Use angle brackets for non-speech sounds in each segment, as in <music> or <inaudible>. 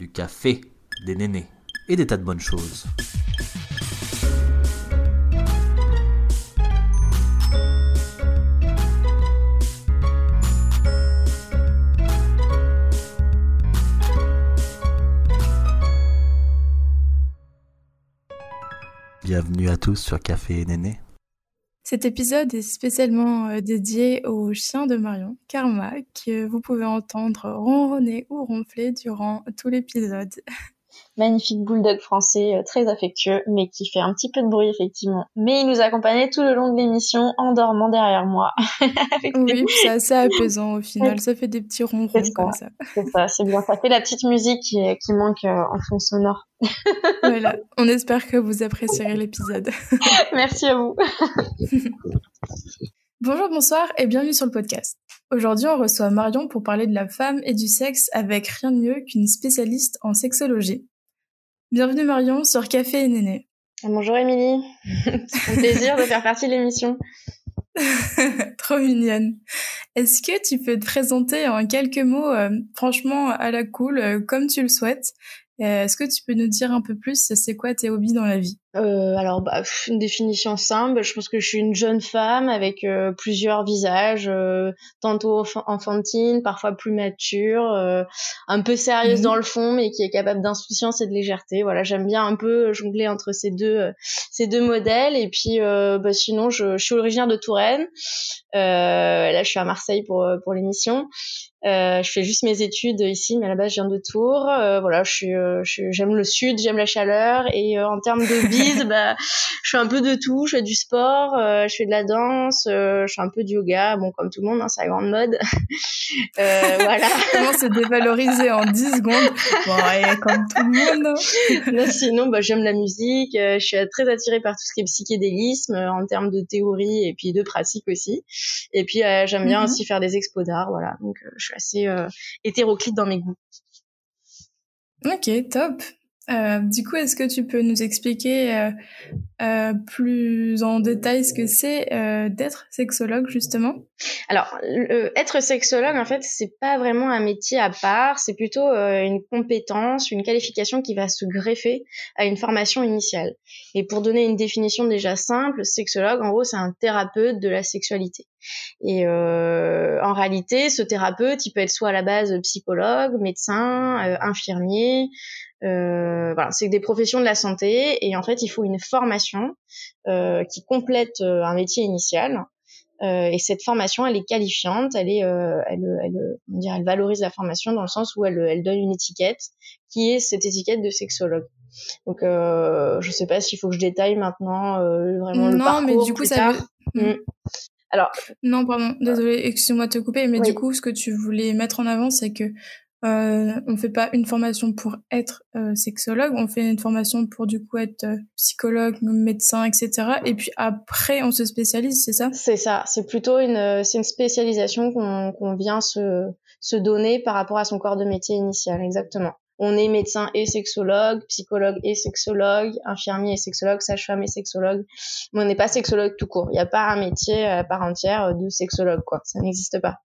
du café, des nénés et des tas de bonnes choses. Bienvenue à tous sur Café et Néné. Cet épisode est spécialement euh, dédié au chien de Marion, Karma, que vous pouvez entendre ronronner ou ronfler durant tout l'épisode. <laughs> magnifique bulldog français euh, très affectueux, mais qui fait un petit peu de bruit effectivement. Mais il nous accompagnait tout le long de l'émission en dormant derrière moi. <laughs> oui, c'est assez <laughs> apaisant au final, ça fait des petits ronrons comme ça. C'est ça, c'est bien. Ça fait la petite musique qui, qui manque euh, en fond sonore. <laughs> voilà, on espère que vous apprécierez l'épisode. Merci à vous. Bonjour, bonsoir et bienvenue sur le podcast. Aujourd'hui, on reçoit Marion pour parler de la femme et du sexe avec rien de mieux qu'une spécialiste en sexologie. Bienvenue Marion sur Café et Néné. Bonjour Émilie, <laughs> c'est un plaisir de faire partie de l'émission. <laughs> Trop mignonne. Est-ce que tu peux te présenter en quelques mots, euh, franchement à la cool, euh, comme tu le souhaites, euh, est-ce que tu peux nous dire un peu plus, c'est quoi tes hobbies dans la vie? Euh, Alors, bah, une définition simple, je pense que je suis une jeune femme avec euh, plusieurs visages, euh, tantôt enfantine, parfois plus mature, un peu sérieuse mhm. dans le fond, mais qui est capable d'insouciance et de légèreté. Voilà, j'aime bien un peu jongler entre ces deux, ces deux modèles. Et puis, bah, sinon, je, je, suis originaire de Touraine. là, je suis à Marseille pour, pour l'émission. Euh, je fais juste mes études ici, mais à la base, je viens de Tours. Euh, voilà, je suis, euh, j'aime le sud, j'aime la chaleur. Et euh, en termes de <laughs> bah, je fais un peu de tout. Je fais du sport, je fais de la danse, je fais un peu de yoga. Bon, comme tout le monde, hein, c'est la grande mode. <laughs> voilà. Comment se dévaloriser en 10 secondes? Bon, et comme tout le monde. Hein. sinon, bah, j'aime la musique. je suis très attirée par tout ce qui est psychédélisme en termes de théorie et puis de pratique aussi. Et puis, j'aime bien mhm. aussi faire des expos d'art. Voilà, donc je assez euh, hétéroclite dans mes goûts. Ok, top. Euh, du coup, est-ce que tu peux nous expliquer euh, euh, plus en détail ce que c'est d'être sexologue justement? Alors, être sexologue, en fait, c'est pas vraiment un métier à part, c'est plutôt une compétence, une qualification qui va se greffer à une formation initiale. Et pour donner une définition déjà simple, sexologue, en gros, c'est un thérapeute de la sexualité. Et en réalité, ce thérapeute, il peut être soit à la base psychologue, médecin, infirmier, euh, voilà, c'est des professions de la santé et en fait il faut une formation euh, qui complète euh, un métier initial. Euh, et cette formation, elle est qualifiante, elle est, euh, elle, elle, on dirait, elle valorise la formation dans le sens où elle, elle donne une étiquette qui est cette étiquette de sexologue. Donc, euh, je sais pas s'il faut que je détaille maintenant vraiment le parcours. Non, mais du coup, ça. Veut... Mm. Alors. Non, pardon, désolé, excuse-moi de te couper, mais du coup, ce que tu voulais mettre en avant, c'est que euh, on fait pas une formation pour être euh, sexologue, on fait une formation pour du coup être euh, psychologue, médecin, etc. Et puis après, on se spécialise, c'est ça? C'est ça. C'est plutôt une, euh, c'est une spécialisation qu'on qu'on vient se, se donner par rapport à son corps de métier initial, exactement. On est médecin et sexologue, psychologue et sexologue, infirmier et sexologue, sage-femme et sexologue. Mais on n'est pas sexologue tout court. Il n'y a pas un métier à part entière de sexologue, quoi. Ça n'existe pas.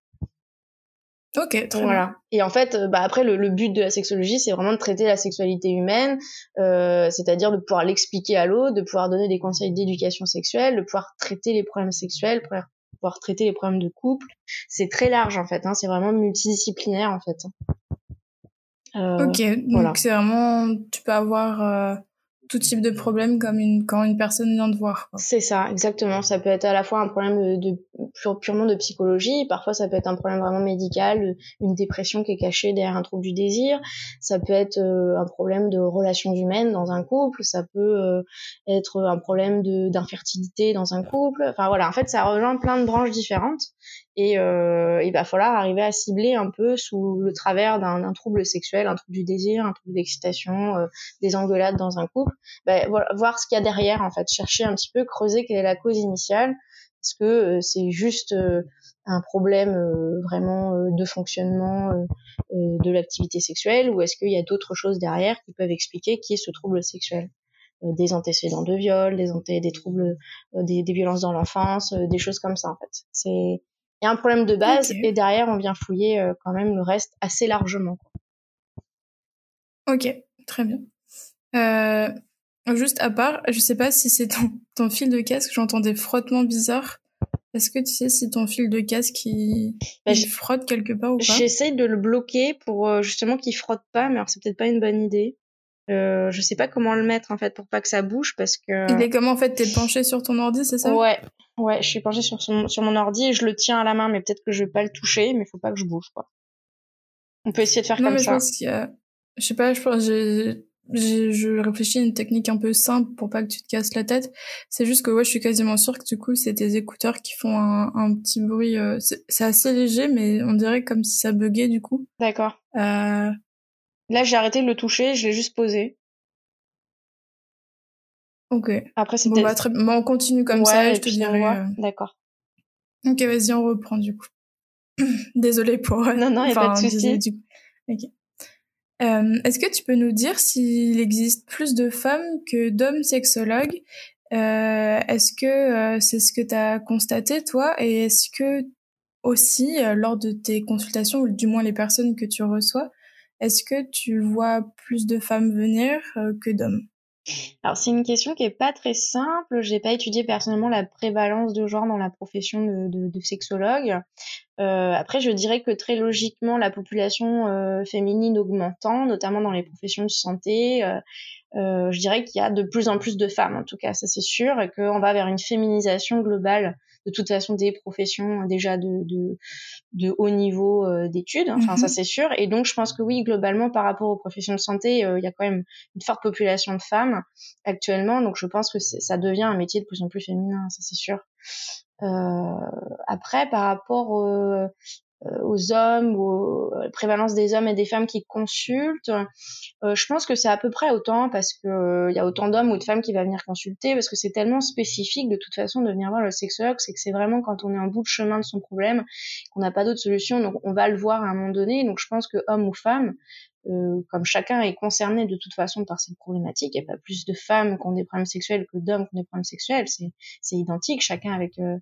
Ok, très voilà. Et en fait, euh, bah après, le, le, but de la sexologie, c'est vraiment de traiter la sexualité humaine, euh, c'est-à-dire de pouvoir l'expliquer à l'autre, de pouvoir donner des conseils d'éducation sexuelle, de pouvoir traiter les problèmes sexuels, de pouvoir traiter les problèmes de couple. C'est très large en fait. Hein, c'est vraiment multidisciplinaire en fait. Euh, ok, donc c'est vraiment, tu peux avoir euh, tout type de problème comme une, quand une personne vient de voir. C'est ça, exactement. Ça peut être à la fois un problème de, purement de psychologie, parfois ça peut être un problème vraiment médical, une dépression qui est cachée derrière un trouble du désir, ça peut être euh, un problème de relations humaines dans un couple, ça peut euh, être un problème d'infertilité dans un couple. Enfin voilà, en fait ça rejoint plein de branches différentes et euh, il va falloir arriver à cibler un peu sous le travers d'un trouble sexuel, un trouble du désir, un trouble d'excitation, euh, des engueulades dans un couple, bah, voilà, voir ce qu'il y a derrière en fait, chercher un petit peu, creuser quelle est la cause initiale, est-ce que euh, c'est juste euh, un problème euh, vraiment de fonctionnement de l'activité sexuelle ou est-ce qu'il y a d'autres choses derrière qui peuvent expliquer qui est ce trouble sexuel? Des antécédents de viol, des, des troubles, des, des violences dans l'enfance, des choses comme ça en fait. Y a un problème de base et derrière on vient fouiller euh, quand même le reste assez largement. Ok, très bien. Euh, juste à part, je sais pas si c'est ton, ton fil de casque, j'entends des frottements bizarres. Est-ce que tu sais si ton fil de casque il, bah, frotte quelque part ou pas? J'essaye de le bloquer pour euh, justement qu'il frotte pas, mais alors c'est peut-être pas une bonne idée. Euh, je sais pas comment le mettre en fait pour pas que ça bouge parce que. Il est comment en fait T'es penché sur ton ordi, c'est ça? Ouais, ouais, je suis penché sur, sur mon ordi et je le tiens à la main, mais peut-être que je vais pas le toucher, mais faut pas que je bouge quoi. On peut essayer de faire non, comme mais ça. Je pense qu'il y a, je sais pas, je pense j'ai je réfléchis à une technique un peu simple pour pas que tu te casses la tête. C'est juste que ouais, je suis quasiment sûre que du coup, c'est tes écouteurs qui font un, un petit bruit. Euh, c'est assez léger, mais on dirait comme si ça buguait du coup. D'accord. Euh... Là, j'ai arrêté de le toucher, je l'ai juste posé. Ok. Après, c'est bon, bah, très... bon, on continue comme ça, et je te dirai. Euh. D'accord. Ok, vas-y, on reprend du coup. <laughs> Désolée pour. Non, non, il enfin, a pas de souci. Du... Ok. Euh, Est-ce que tu peux nous dire s'il existe plus de femmes que d'hommes sexologues? Euh, Est-ce que euh, c'est ce que tu as constaté toi? Et est-ce que aussi, euh, lors de tes consultations, ou du moins les personnes que tu reçois, est-ce que tu vois plus de femmes venir euh, que d'hommes? Alors c'est une question qui est pas très simple. J'ai pas étudié personnellement la prévalence de genre dans la profession de, sexologue. Euh, après, je dirais que très logiquement, la population euh, féminine augmentant, notamment dans les professions de santé, je dirais qu'il y a de plus en plus de femmes, en tout cas, ça c'est sûr, et qu'on va vers une féminisation globale de toute façon des professions euh, déjà de, de, de haut niveau euh, d'études, enfin ça mhm. c'est sûr. Et donc je pense que oui, globalement par rapport aux professions de santé, euh, il y a quand même une forte population de femmes actuellement, donc je pense que ça devient un métier de plus en plus féminin, ça c'est sûr. Euh, après, par rapport euh, aux hommes ou à la prévalence des hommes et des femmes qui consultent. Euh, je pense que c'est à peu près autant parce que il euh, y a autant d'hommes ou de femmes qui vont venir consulter parce que c'est tellement spécifique de toute façon de venir voir le sexologue, c'est que c'est vraiment quand on est en bout de chemin de son problème qu'on n'a pas d'autre solution, donc on va le voir à un moment donné. Donc je pense que homme ou femme, euh, comme chacun est concerné de toute façon par cette problématique, il n'y a pas plus de femmes qui ont des problèmes sexuels que d'hommes qui ont des problèmes sexuels, c'est identique, chacun avec euh,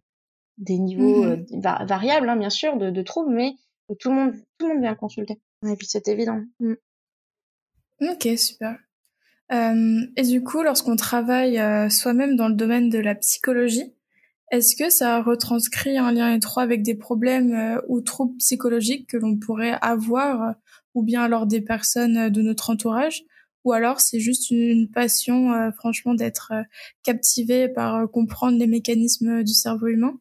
des niveaux mmh euh, variables, hein, bien sûr, de, de, troubles, mais tout le monde, tout le monde vient consulter. Et puis c'est évident. Mmh. Ok, super. Euh, et du coup, lorsqu'on travaille euh, soi-même dans le domaine de la psychologie, est-ce que ça retranscrit un lien étroit avec des problèmes euh, ou troubles psychologiques que l'on pourrait avoir, ou bien alors des personnes de notre entourage, ou alors c'est juste une passion, franchement, d'être captivé par comprendre les mécanismes du cerveau humain?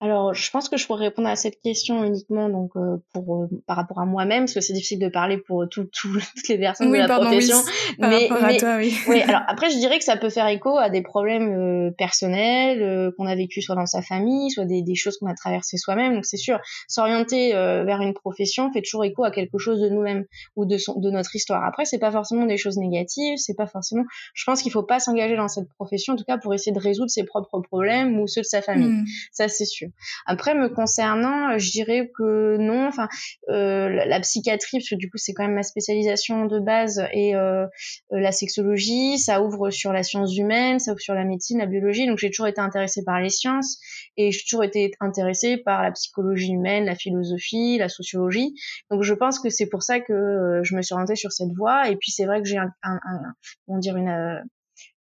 alors, je pense que je pourrais répondre à cette question uniquement donc euh, pour euh, par rapport à moi-même parce que c'est difficile de parler pour tout, <laughs> tout, toutes les personnes de la profession. <laughs> mais, mais toi, oui. oui. <laughs> Alors après, je dirais que ça peut faire écho à des problèmes euh, personnels qu'on a vécu soit dans sa famille, soit des, des choses qu'on a traversées soi-même. Donc c'est sûr, s'orienter vers une profession fait toujours écho à quelque chose de nous-mêmes ou de son de notre histoire. Après, c'est pas forcément des choses négatives, c'est pas forcément. Je pense qu'il faut pas s'engager dans cette profession en tout cas pour essayer de résoudre ses propres problèmes ou ceux de sa famille. Hmm. Ça c'est sûr. Après, me concernant, euh, je dirais que non. Enfin, euh, la, psychiatrie, parce que du coup, c'est quand même ma spécialisation de base, et euh, la sexologie, ça ouvre sur la science humaine, ça ouvre sur la médecine, la biologie. Donc, j'ai toujours été intéressée par les sciences, et j'ai toujours été intéressée par la psychologie humaine, la philosophie, la sociologie. Donc, je pense que c'est pour ça que je me suis orientée sur cette voie. Et puis, c'est vrai que j'ai un, un, un, on dire une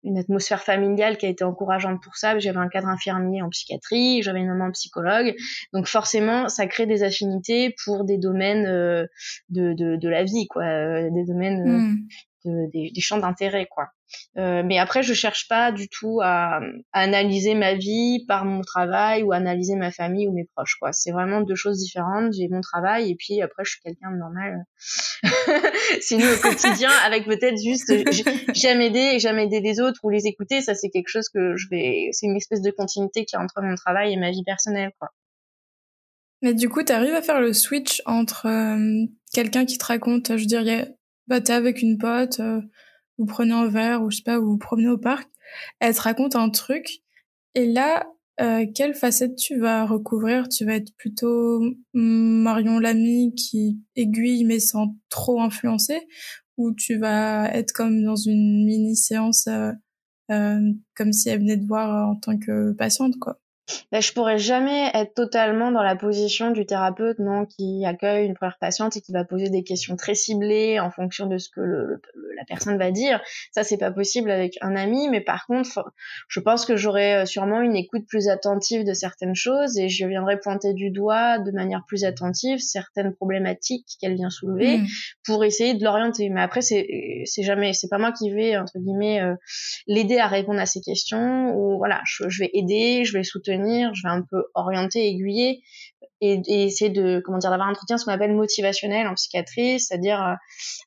une atmosphère familiale qui a été encourageante pour ça. J'avais un cadre infirmier en psychiatrie, j'avais une maman psychologue, donc forcément ça crée des affinités pour des domaines euh, de, de, de, la vie, quoi, euh, des domaines euh, hmm des, champs d'intérêt quoi. Euh, mais après, je cherche pas du tout à, analyser ma vie par mon travail ou analyser ma famille ou mes proches quoi. C'est vraiment deux choses différentes. J'ai mon travail et puis après, je suis quelqu'un de normal. <laughs> Sinon, au quotidien, avec peut-être juste j'aime aider et j'aime aider les autres ou les écouter. Ça, c'est quelque chose que je vais. C'est une espèce de continuité qui est entre mon travail et ma vie personnelle quoi. Mais du coup, tu arrives à faire le switch entre euh, quelqu'un qui te raconte, je dirais, bah t'es avec une pote, euh, vous prenez un verre ou je sais pas, vous vous promenez au parc, elle te raconte un truc et là euh, quelle facette tu vas recouvrir? Tu vas être plutôt Marion Lamy qui aiguille mais sans trop influencer? Ou tu vas être comme dans une mini séance euh, euh comme si elle venait te voir en tant que patiente quoi? Ben, je pourrais jamais être totalement dans la position du thérapeute non qui accueille une première patiente et qui va poser des questions très ciblées en fonction de ce que le, la personne va dire. Ça c'est pas possible avec un ami, mais par contre, je pense que j'aurais euh, sûrement une écoute plus attentive de certaines choses et je viendrais pointer du doigt de manière plus attentive certaines problématiques qu'elle vient soulever mmh. pour essayer de l'orienter. Mais après c'est c'est jamais c'est pas moi qui vais entre guillemets euh, l'aider à répondre à ces questions ou voilà je, je vais aider, je vais soutenir je vais un peu orienter, aiguiller et, essayer de comment dire d'avoir un entretien ce qu'on appelle motivationnel en psychiatrie, c'est-à-dire euh,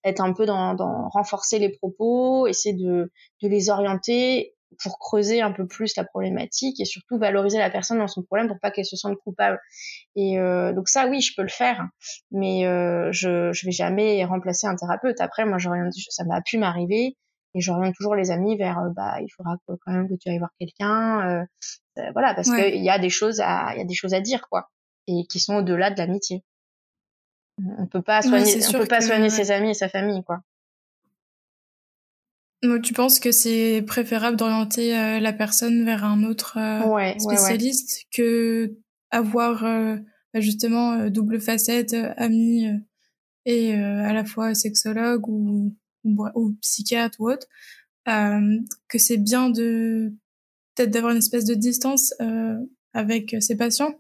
être un peu dans, renforcer les propos, essayer de, de les orienter pour creuser un peu plus la problématique et surtout valoriser la personne dans son problème pour pas qu'elle se sente coupable. Et euh, donc ça, oui, je peux le faire, mais euh, je je vais jamais remplacer un thérapeute. Après, moi, ça m'a pu m'arriver et j'oriente toujours les amis vers euh, bah il faudra quand même que tu ailles voir quelqu'un euh, euh, voilà parce que qu'il y a des choses à il y a des choses à dire quoi et qui sont au-delà de l'amitié. On peut pas soigner on peut pas soigner ses amis et sa famille quoi. Donc, tu penses que c'est préférable d'orienter la personne vers un autre spécialiste que avoir bah, justement double facette ami et à la fois sexologue ou ou, psychiatre ou autre, euh, que c'est bien de peut-être d'avoir une espèce de distance euh, avec ses patients?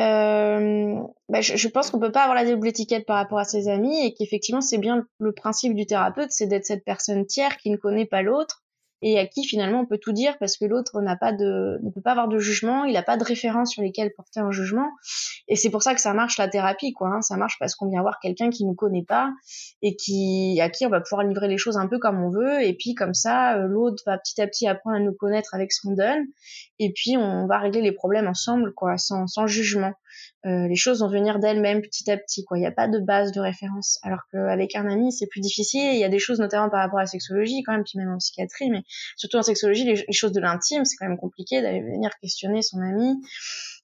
Euh, bah je, pense qu'on peut pas avoir la double étiquette par rapport à ses amis et qu'effectivement c'est bien le principe du thérapeute, c'est d'être cette personne tiers qui ne connaît pas l'autre et à qui finalement on peut tout dire parce que l'autre n'a pas de ne peut pas avoir de jugement, il n'a pas de référence sur lesquelles porter un jugement et c'est pour ça que ça marche la thérapie quoi, hein. ça marche parce qu'on vient voir quelqu'un qui nous connaît pas et qui à qui on va pouvoir livrer les choses un peu comme on veut et puis comme ça euh, l'autre va petit à petit apprendre à nous connaître avec ce qu'on donne et puis on va régler les problèmes ensemble quoi sans sans jugement. Euh, les choses vont venir d'elles-mêmes petit à petit. Quoi. Il n'y a pas de base de référence. Alors qu'avec un ami, c'est plus difficile. Il y a des choses notamment par rapport à la sexologie quand même, puis même en psychiatrie, mais surtout en sexologie, les, choses de l'intime, c'est quand même compliqué d'aller venir questionner son ami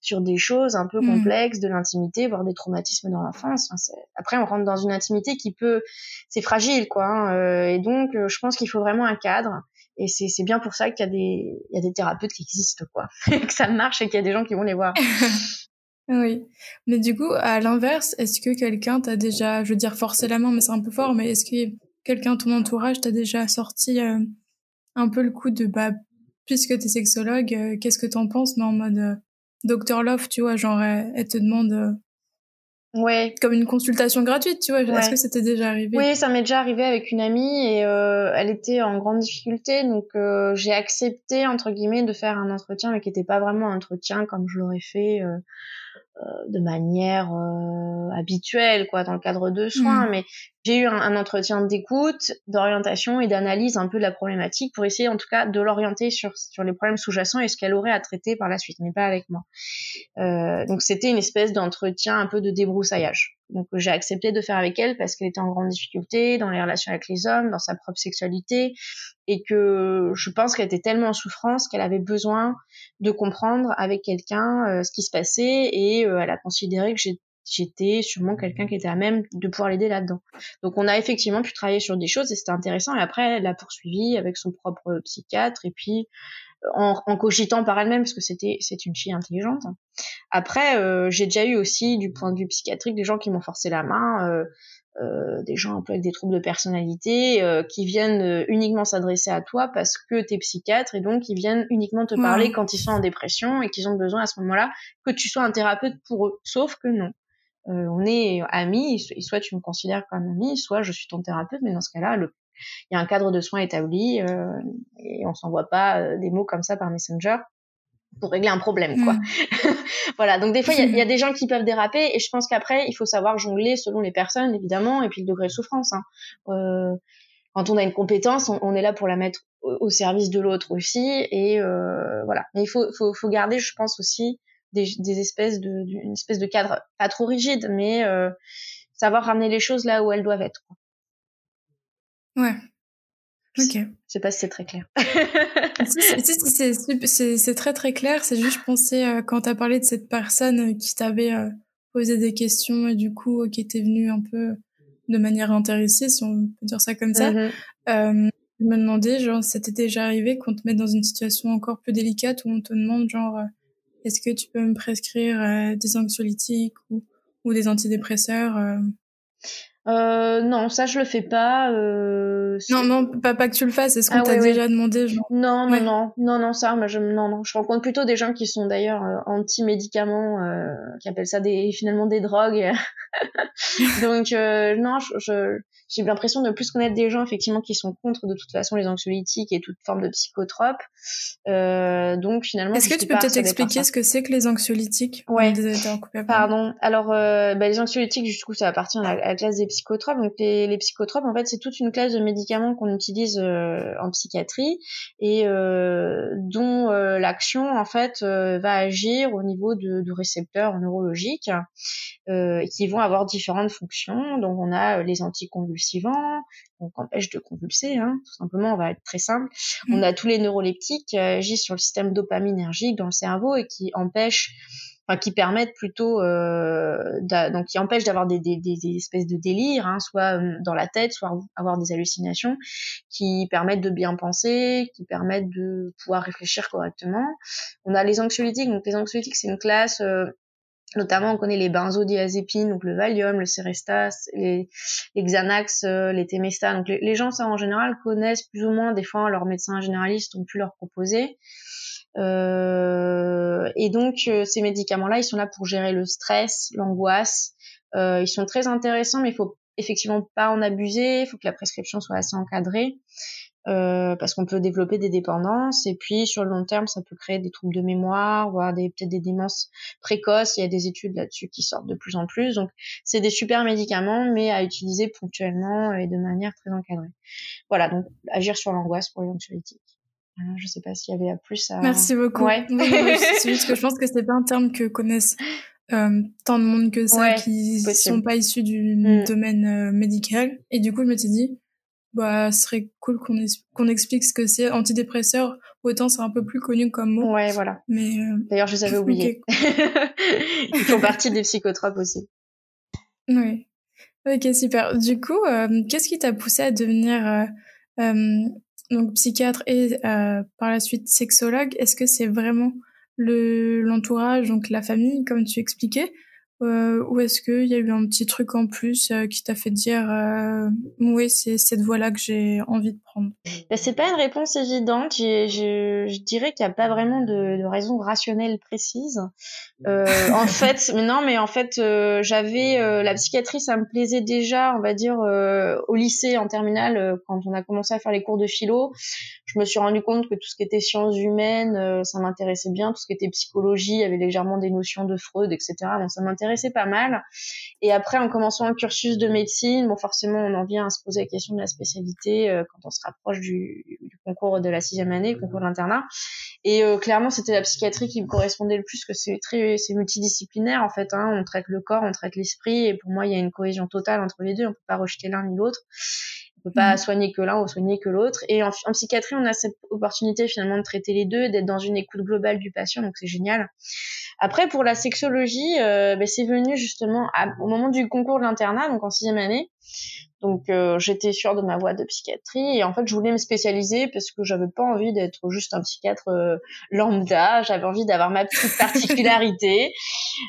sur des choses un peu mmh. complexes de l'intimité, voire des traumatismes dans l'enfance. après, on rentre dans une intimité qui peut, c'est fragile, quoi. Hein, euh, et donc, euh, je pense qu'il faut vraiment un cadre. Et c'est bien pour ça qu'il y a des, il y a des thérapeutes qui existent, quoi, <laughs> que ça marche et qu'il y a des gens qui vont les voir. <laughs> Oui. Mais du coup, à l'inverse, est-ce que quelqu'un t'a déjà, je veux dire forcé la main, mais c'est un peu fort, mais est-ce que quelqu'un ton entourage t'a déjà sorti euh, un peu le coup de, bah, puisque t'es sexologue, euh, qu'est-ce que t'en penses, mais en mode euh, Dr Love, tu vois, genre, elle, te demande... Ouais. Comme une consultation gratuite, tu vois. Est-ce que c'était déjà arrivé? Oui, ça m'est déjà arrivé avec une amie et elle était en grande difficulté, donc j'ai accepté entre guillemets de faire un entretien, mais qui n'était pas vraiment un entretien comme je l'aurais fait de manière euh, habituelle quoi dans le cadre de soins mmh. mais j'ai eu un, entretien d'écoute d'orientation et d'analyse un peu de la problématique pour essayer en tout cas de l'orienter sur sur les problèmes sous-jacents et ce qu'elle aurait à traiter par la suite mais pas avec moi. Euh, donc c'était une espèce d'entretien un peu de débroussaillage. Donc j'ai accepté de faire avec elle parce qu'elle était en grande difficulté dans les relations avec les hommes dans sa propre sexualité et que je pense qu'elle était tellement en souffrance qu'elle avait besoin de comprendre avec quelqu'un euh, ce qui se passait et euh, elle a considéré que j'étais sûrement quelqu'un qui était à même de pouvoir l'aider là-dedans. Donc on a effectivement pu travailler sur des choses et c'était intéressant et après elle a poursuivi avec son propre psychiatre et puis euh, en, en cogitant par elle-même parce que c'était c'est une fille intelligente. Après j'ai déjà eu aussi du point de vue psychiatrique des gens qui m'ont forcé la main euh, des gens un peu avec des troubles de personnalité euh, qui viennent euh, uniquement s'adresser à toi parce que tu es psychiatre et donc ils viennent uniquement te parler quand ils sont en dépression et qu'ils ont besoin à ce moment-là que tu sois un thérapeute pour eux. Sauf que non. On est amis, soit tu me considères comme ami, soit je suis ton thérapeute, mais dans ce cas-là, il y a un cadre de soins établi et on s'envoie pas des mots comme ça par Messenger pour régler un problème, quoi. Mm. <laughs> voilà. Donc des fois, il y, a des gens qui peuvent déraper, et je pense qu'après, il faut savoir jongler selon les personnes, évidemment, et puis le degré de souffrance. Hein. Euh, quand on a une compétence, on, est là pour la mettre au, service de l'autre aussi, et euh, voilà. Mais il faut, faut, faut, garder, je pense aussi, des, des espèces de, une espèce de cadre pas trop rigide, mais euh, savoir ramener les choses là où elles doivent être. Quoi. Ouais. Ok. Je sais pas si c'est très clair. c'est très très clair. C'est juste, je pensais, euh, quand tu as parlé de cette personne qui t'avait euh, posé des questions et du coup, qui était venue un peu de manière intéressée, si on peut dire ça comme ça, mm-hmm. euh, je me demandais, genre, c'était déjà arrivé qu'on te mette dans une situation encore plus délicate où on te demande, genre, est-ce que tu peux me prescrire des anxiolytiques ou, ou des antidépresseurs euh, non, ça je le fais pas. Euh, non, non, pas, pas que tu le fasses. Est-ce qu'on ah, t'a déjà demandé genre... Non, non, non, non, non, ça, moi, je, non, non. Je rencontre plutôt des gens qui sont d'ailleurs euh, anti-médicaments, euh, qui appellent ça des finalement des drogues. <laughs> Donc euh, non, je, je, j'ai l'impression de plus connaître des gens effectivement qui sont contre de toute façon les anxiolytiques et toute forme de psychotropes. Euh, donc finalement. Est-ce que tu peux peut-être expliquer ce que c'est que les anxiolytiques Ouais. Pardon. Alors euh, bah, les anxiolytiques du coup ça appartient à la, classe des psychotropes. Donc les, les psychotropes en fait c'est toute une classe de médicaments qu'on utilise euh, en psychiatrie et dont l'action en fait va agir au niveau de, de récepteurs neurologiques qui vont avoir différentes fonctions. Donc on a les anticonvulsifs convulsivants, donc empêche de convulser, hein, tout simplement, on va être très simple. Mm. On a tous les neuroleptiques qui agissent sur le système dopaminergique dans le cerveau et qui empêchent Enfin, qui permettent plutôt euh, donc qui empêchent d'avoir des, des, des, espèces de délires hein, soit euh, dans la tête soit avoir des hallucinations qui permettent de bien penser qui permettent de pouvoir réfléchir correctement on a les anxiolytiques donc les anxiolytiques c'est une classe euh, Notamment, on connaît les benzodiazépines, donc le Valium, le Cerestas, les, les Xanax, euh, les Temesta. Donc les, gens, ça en général, connaissent plus ou moins. Des fois, leurs médecins généralistes ont pu leur proposer. Euh, et donc, euh, ces médicaments-là, ils sont là pour gérer le stress, l'angoisse. ils sont très intéressants, mais il faut effectivement pas en abuser. Il faut que la prescription soit assez encadrée. Euh, parce qu'on peut développer des dépendances. Et puis sur le long terme ça peut créer des troubles de mémoire voire des peut-être des démences précoces. Il y a des études là-dessus qui sortent de plus en plus. Donc c'est des super médicaments mais à utiliser ponctuellement et de manière très encadrée. Voilà donc agir sur l'angoisse pour les anxiolytiques je sais pas s'il y avait à plus à... merci beaucoup. Ouais. c'est juste que je pense que c'est pas un terme que connaissent euh, tant de monde que ça qui sont pas issus du mm. domaine euh, médical. Et du coup je me suis dit bah, ce serait cool qu'on qu'on explique ce que c'est antidépresseur. Autant c'est un peu plus connu comme mot. Ouais, voilà. Mais euh... d'ailleurs, je les avais oubliés. <laughs> Ils font partie des psychotropes aussi. Oui. Ok, super. Du coup, euh, qu'est-ce qui t'a poussé à devenir euh, donc psychiatre et par la suite sexologue? Est-ce que c'est vraiment le l'entourage, donc la famille, comme tu expliquais, euh, ou est-ce qu'il y a eu un petit truc en plus euh, qui t'a fait dire euh, oui c'est cette voie-là que j'ai envie de prendre? Bah, C'est pas une réponse évidente. Je, je, je dirais qu'il n'y a pas vraiment de, de raison rationnelle précise. Euh, en <laughs> fait, mais non, mais en fait, euh, j'avais la psychiatrie, ça me plaisait déjà, on va dire au lycée en terminale quand on a commencé à faire les cours de philo. Je me suis rendu compte que tout ce qui était sciences humaines, ça m'intéressait bien. Tout ce qui était psychologie, il y avait légèrement des notions de Freud, etc. Donc ça m'intéressait pas mal. Et après, en commençant un cursus de médecine, bon, forcément, on en vient à se poser la question de la spécialité euh, quand on se rapproche du, concours de la sixième année, le concours d'internat. Et euh, clairement, c'était la psychiatrie qui me correspondait le plus, que c'est très, c'est multidisciplinaire en fait. Hein. On traite le corps, on traite l'esprit, et pour moi, il y a une cohésion totale entre les deux. On peut pas rejeter l'un ni l'autre. On peut pas mmh. soigner que l'un ou soigner que l'autre. Et en, en, psychiatrie, on a cette opportunité finalement de traiter les deux, d'être dans une écoute globale du patient, donc c'est génial. Après, pour la sexologie, euh, ben, c'est venu justement au moment du concours de l'internat, donc en sixième année. Donc euh, j'étais sûre de ma voie de psychiatrie et en fait je voulais me spécialiser parce que j'avais pas envie d'être juste un psychiatre euh, lambda, j'avais envie d'avoir ma petite particularité. <laughs>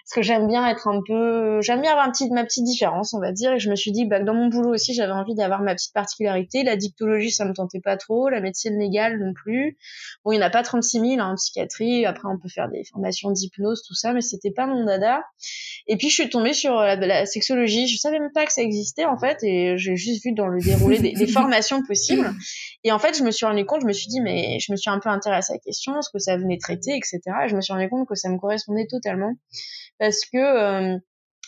Parce que j'aime bien être un peu j'aime bien avoir un petit ma petite différence, on va dire. Et je me suis dit bah dans mon boulot aussi, j'avais envie d'avoir ma petite particularité, la dictologie ça me tentait pas trop, la médecine légale non plus. Bon, il n'y en a pas 36 000 hein, en psychiatrie, après on peut faire des formations d'hypnose tout ça mais c'était pas mon dada. Et puis je suis tombée sur la, la sexologie, je savais même pas que ça existait en fait et j'ai juste vu dans le déroulé des, <laughs> formations possibles. Et en fait, je me suis rendu compte, je me suis dit, mais je me suis un peu intéressée à la question, ce que ça venait traiter, etc. Et je me suis rendu compte que ça me correspondait totalement parce que euh,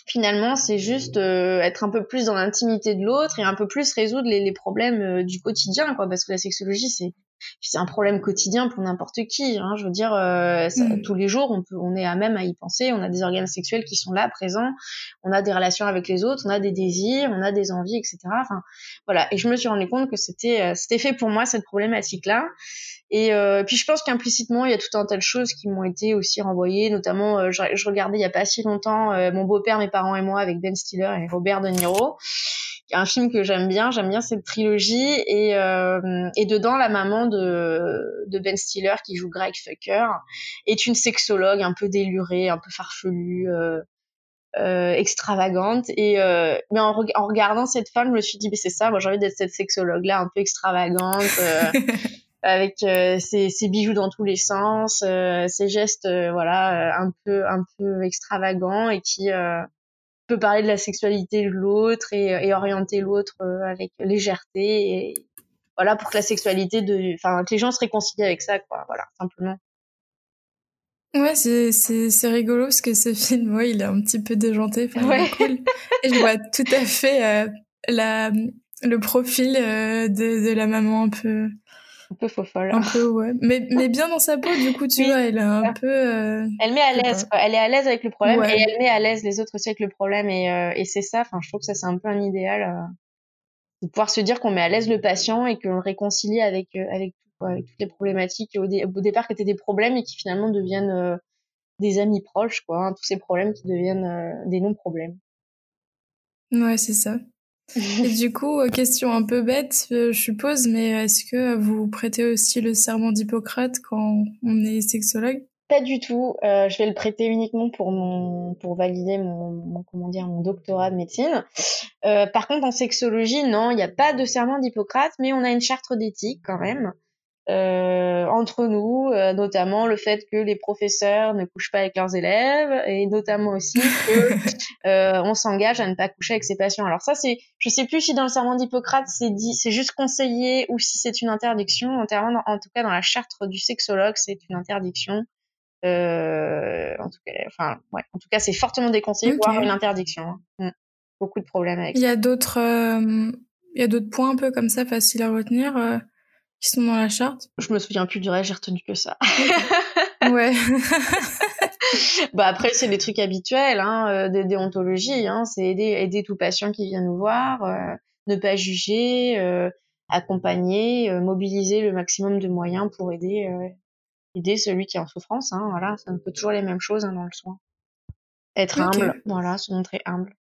finalement, c'est juste euh, être un peu plus dans l'intimité de l'autre et un peu plus résoudre les, les problèmes euh, du quotidien, quoi. Parce que la sexologie, c'est c'est un problème quotidien pour n'importe qui. Hein. Je veux dire, euh, mm. tous les jours, on, peut, on est à même à y penser. On a des organes sexuels qui sont là, présents. On a des relations avec les autres. On a des désirs, on a des envies, etc. Enfin, voilà. Et je me suis rendu compte que c'était, euh, c'était fait pour moi cette problématique-là. Et euh, puis je pense qu'implicitement, il y a tout un tas de choses qui m'ont été aussi renvoyées. Notamment, euh, je, je, regardais il y a pas si longtemps mon beau-père, mes parents et moi avec Ben Stiller et Robert De Niro un film que j'aime bien. J'aime bien cette trilogie et euh, et dedans la maman de de Ben Stiller qui joue Greg Fucker est une sexologue un peu délurée, un peu farfelue. Euh, euh, extravagante et euh, mais en, en, regardant cette femme je me suis dit mais c'est ça moi j'ai envie d'être cette sexologue là un peu extravagante euh, <laughs> avec ses, ses, bijoux dans tous les sens ses gestes voilà un peu un peu extravagants et qui peut parler de la sexualité de l'autre et, et, orienter l'autre avec légèreté et voilà pour que la sexualité de enfin que les gens se réconcilient avec ça quoi voilà simplement Ouais, c'est, c'est, c'est rigolo parce que ce <laughs> film, ouais, il est un petit peu déjanté, enfin, ouais. cool. Et je vois tout à fait euh, la, le profil euh, de, de la maman un peu... Un peu faux folle. Un peu, ouais. Mais, mais bien dans sa peau, du coup, tu vois, elle est un peu... Euh, elle met à l'aise, quoi. Elle est à l'aise avec le problème et elle met à l'aise les autres aussi avec le problème. Et, et c'est ça, enfin, je trouve que ça, c'est un peu un idéal de pouvoir se dire qu'on met à l'aise le patient et qu'on le réconcilie avec, avec avec toutes les problématiques au, départ qui étaient des problèmes et qui finalement deviennent euh, des amis proches, quoi. Hein, tous ces problèmes qui deviennent euh, des non-problèmes. Ouais, c'est ça. Et <laughs> du coup, euh, question un peu bête, je suppose, mais est-ce que vous prêtez aussi le serment d'Hippocrate quand on est sexologue? Pas du tout. Euh, je vais le prêter uniquement pour mon pour valider mon, mon comment dire mon doctorat de médecine. Euh, par contre, en sexologie, non, il n'y a pas de serment d'Hippocrate, mais on a une charte d'éthique quand même euh, entre nous, euh, notamment le fait que les professeurs ne couchent pas avec leurs élèves et notamment aussi <laughs> que euh, on s'engage à ne pas coucher avec ses patients. Alors ça c'est, je sais plus si dans le serment d'Hippocrate c'est dit, c'est juste conseillé ou si c'est une interdiction. En, en tout cas dans la charte du sexologue c'est une interdiction. Euh, en tout cas, enfin ouais, en tout cas c'est fortement déconseillé, voire une interdiction. Hein. Mm. Beaucoup de problèmes avec. Il y a d'autres, il y a d'autres points un peu comme ça faciles à retenir qui sont dans la charte Je me souviens plus du reste, j'ai retenu que ça. ouais. <laughs> bah après c'est des trucs habituels, hein, euh, des déontologies, hein, c'est aider, aider tout patient qui vient nous voir, euh, ne pas juger, euh, accompagner, mobiliser le maximum de moyens pour aider, aider celui qui est en souffrance. Hein, voilà, c'est un peu toujours les mêmes choses hein, dans le soin. Être humble, voilà, se montrer humble.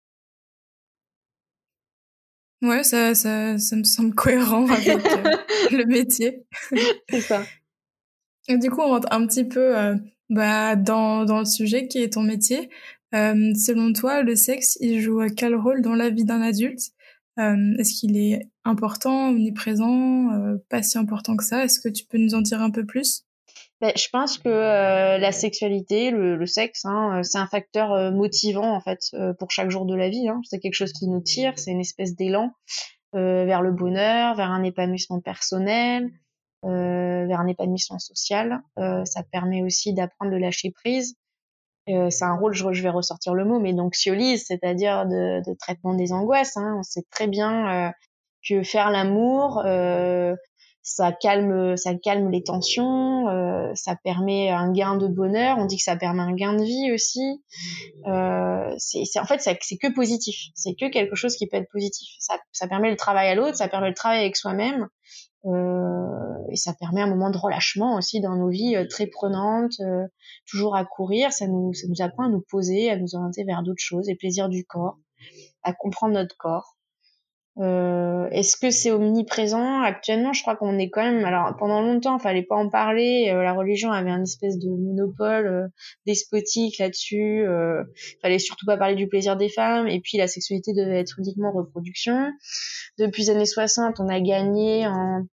Ouais, ça, ça, ça me semble cohérent avec euh, <laughs> le métier. C'est ça. Et du coup, on rentre un petit peu euh, bah, dans, dans le sujet qui est ton métier. Euh, selon toi, le sexe, il joue quel rôle dans la vie d'un adulte? Euh, Est-ce qu'il est important, omniprésent, euh, pas si important que ça? Est-ce que tu peux nous en dire un peu plus? Ben, je pense que euh, la sexualité, le, le sexe, hein, euh, c'est un facteur euh, motivant en fait pour chaque jour de la vie. Hein. C'est quelque chose qui nous tire, c'est une espèce d'élan vers le bonheur, vers un épanouissement personnel, vers un épanouissement social. ça permet aussi d'apprendre de lâcher prise. c'est un rôle, je, je, vais ressortir le mot, mais d'anxiolyse, c'est-à-dire de, de, traitement des angoisses. Hein. On sait très bien que faire l'amour, ça calme ça calme les tensions euh, ça permet un gain de bonheur. On dit que ça permet un gain de vie aussi. Euh, c'est en fait c'est que positif. C'est que quelque chose qui peut être positif. Ça, ça permet le travail à l'autre ça permet le travail avec soi-même euh, et ça permet un moment de relâchement aussi dans nos vies euh, très prenantes euh, toujours à courir. Ça nous ça nous apprend à nous poser à nous orienter vers d'autres choses les plaisirs du corps à comprendre notre corps euh, Est-ce que c'est omniprésent? Actuellement, je crois qu'on est quand même. Alors, pendant longtemps, il fallait pas en parler. Euh, la religion avait un espèce de monopole euh, despotique là-dessus. Euh, fallait surtout pas parler du plaisir des femmes. Et puis, la sexualité devait être uniquement reproduction. Depuis les années 60, on a gagné en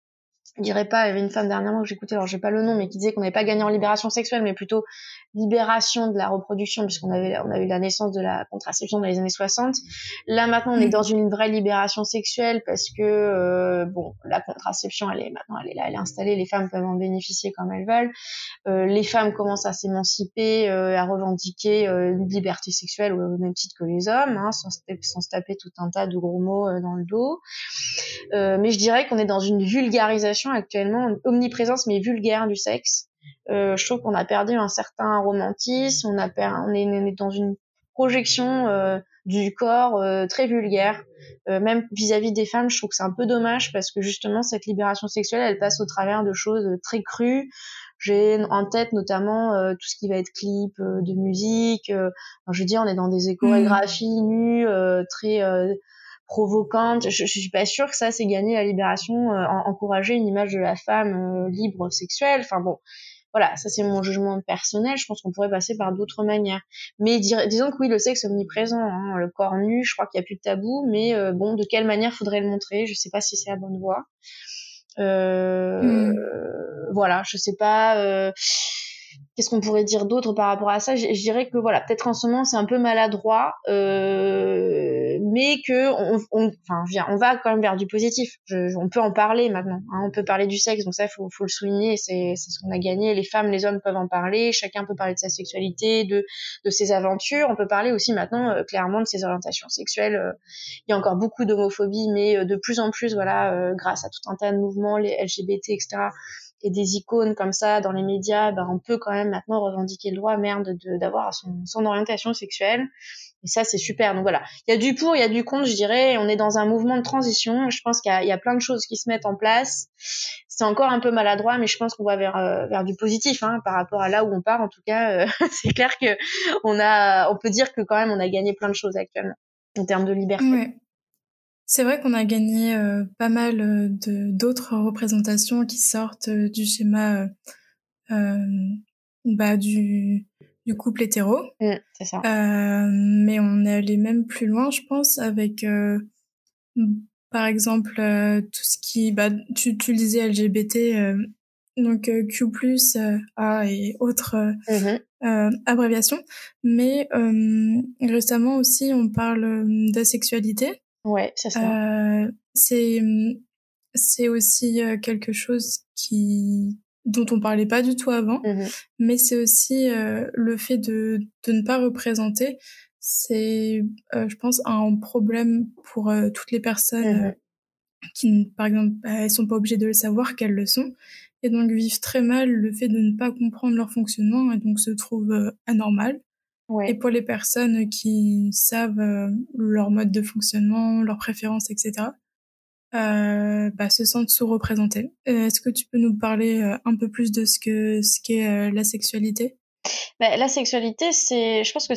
je dirais pas, il y avait une femme dernièrement que j'écoutais, alors j'ai pas le nom, mais qui disait qu'on n'avait pas gagné en libération sexuelle, mais plutôt libération de la reproduction, puisqu'on avait, on a eu la naissance de la contraception dans les années 60. Là maintenant, on est dans une vraie libération sexuelle parce que euh, bon, la contraception, elle est maintenant, elle est là, elle est installée, les femmes peuvent en bénéficier comme elles veulent. Euh, les femmes commencent à s'émanciper, euh, à revendiquer euh, une liberté sexuelle au même titre que les hommes, hein, sans, sans, se taper tout un tas de gros mots euh, dans le dos. mais je dirais qu'on est dans une vulgarisation actuellement, une omniprésence mais vulgaire du sexe. Euh, je trouve qu'on a perdu un certain romantisme, on, a on, est, dans une projection euh, du corps euh, très vulgaire. Euh, même vis-à-vis des femmes, je trouve que c'est un peu dommage parce que justement cette libération sexuelle, elle passe au travers de choses très crues. J'ai en tête notamment tout ce qui va être clip de musique. Enfin, je veux dire, on est dans des chorégraphies nues, très provocante. Je, je suis pas sûre que ça c'est gagner la libération, encourager une image de la femme libre sexuelle. Enfin bon, voilà, ça c'est mon jugement personnel. Je pense qu'on pourrait passer par d'autres manières. Mais disons que oui, le sexe est omniprésent. Hein, le corps nu, je crois qu'il n'y a plus de tabou. Mais euh, bon, de quelle manière faudrait le montrer? Je sais pas si c'est la bonne voie. Euh, hmm. Voilà, je sais pas. Qu'est-ce qu'on pourrait dire d'autre par rapport à ça? Je, dirais que voilà, peut-être en ce moment c'est un peu maladroit, euh, mais que on, on, enfin, on va quand même vers du positif. Je, on peut en parler maintenant. Hein, on peut parler du sexe, donc ça faut, faut le souligner. C'est ce qu'on a gagné. Les femmes, les hommes peuvent en parler. Chacun peut parler de sa sexualité, de de ses aventures. On peut parler aussi maintenant euh, clairement de ses orientations sexuelles. Euh, il y a encore beaucoup d'homophobie, mais euh, de plus en plus, voilà, grâce à tout un tas de mouvements, les LGBT, etc et des icônes comme ça dans les médias, ben, on peut quand même maintenant revendiquer le droit, merde, d'avoir son, son orientation sexuelle. Et ça, c'est super. Donc voilà, il y a du pour, il y a du contre, je dirais. On est dans un mouvement de transition. Je pense qu'il y, a plein de choses qui se mettent en place. C'est encore un peu maladroit, mais je pense qu'on va vers euh, vers du positif hein, par rapport à là où on part. En tout cas, euh, <laughs> c'est clair que on a, on peut dire que quand même on a gagné plein de choses actuellement en termes de liberté. Ouais. C'est vrai qu'on a gagné euh, pas mal euh, de d'autres représentations qui sortent euh, du schéma bah, du, du couple hétéro. Mmh, c'est ça. mais on est allé même plus loin, je pense, avec par exemple tout ce qui, bah, tu, tu disais LGBT, donc Q+, A et autres mmh abréviations. Mais récemment aussi, on parle d'asexualité. Ouais, c'est ça. Euh, c'est c'est aussi euh, quelque chose qui dont on parlait pas du tout avant, mmh mais c'est aussi euh, le fait de de ne pas représenter. C'est, euh, je pense, un problème pour toutes les personnes mmh qui, par exemple, bah, elles sont pas obligées de le savoir qu'elles le sont, et donc vivent très mal le fait de ne pas comprendre leur fonctionnement et donc se trouvent anormales. Et pour les personnes qui savent euh, leur mode de fonctionnement, leurs préférences, etc., euh, bah, se sentent sous-représentés. Euh, est-ce que tu peux nous parler euh, un peu plus de ce que ce qu'est la sexualité? Bah, La sexualité, c'est, je pense que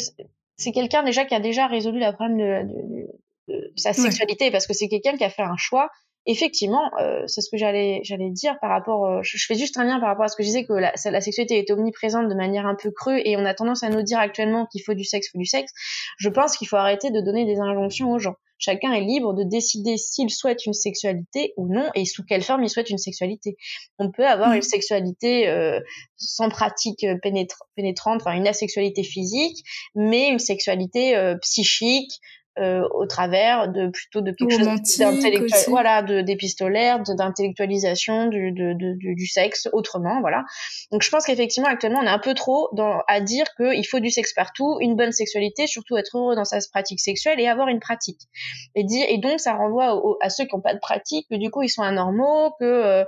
c'est quelqu'un déjà qui a déjà résolu le problème de, de, de, sa sexualité parce que c'est quelqu'un qui a fait un choix effectivement, euh, c'est ce que j'allais j'allais dire par rapport. Euh, je, fais juste un lien par rapport à ce que je disais que la, la, sexualité est omniprésente de manière un peu crue et on a tendance à nous dire actuellement qu'il faut du sexe, faut du sexe. Je pense qu'il faut arrêter de donner des injonctions aux gens. Chacun est libre de décider s'il souhaite une sexualité ou non et sous quelle forme il souhaite une sexualité. On peut avoir mmh. une sexualité euh, sans pratique pénétrante, enfin une asexualité physique, mais une sexualité psychique, euh, au travers de plutôt de quelque chose d'intellectuel, voilà, de d'épistolaire, d'intellectualisation du, de, de, du sexe autrement, voilà. Donc je pense qu'effectivement actuellement on est un peu trop dans à dire qu'il faut du sexe partout, une bonne sexualité, surtout être heureux dans sa pratique sexuelle et avoir une pratique. Et dire et donc ça renvoie à ceux qui n'ont pas de pratique que du coup ils sont anormaux, que euh,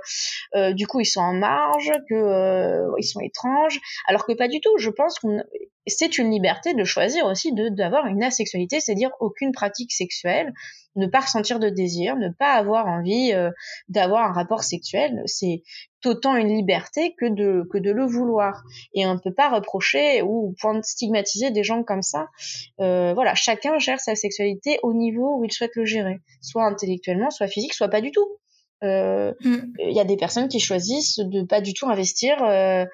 euh, du coup ils sont en marge, que euh, ils sont étranges, alors que pas du tout. Je pense qu'on c'est une liberté de choisir aussi de d'avoir une asexualité, c'est-à-dire aucune pratique sexuelle, ne pas ressentir de désir, ne pas avoir envie euh, d'avoir un rapport sexuel, c'est autant une liberté que de que de le vouloir. Et on ne peut pas reprocher ou stigmatiser des gens comme ça. Euh, voilà, chacun gère sa sexualité au niveau où il souhaite le gérer, soit intellectuellement, soit physique, soit pas du tout. Euh, mm. Il y a des personnes qui choisissent de pas du tout investir euh, euh,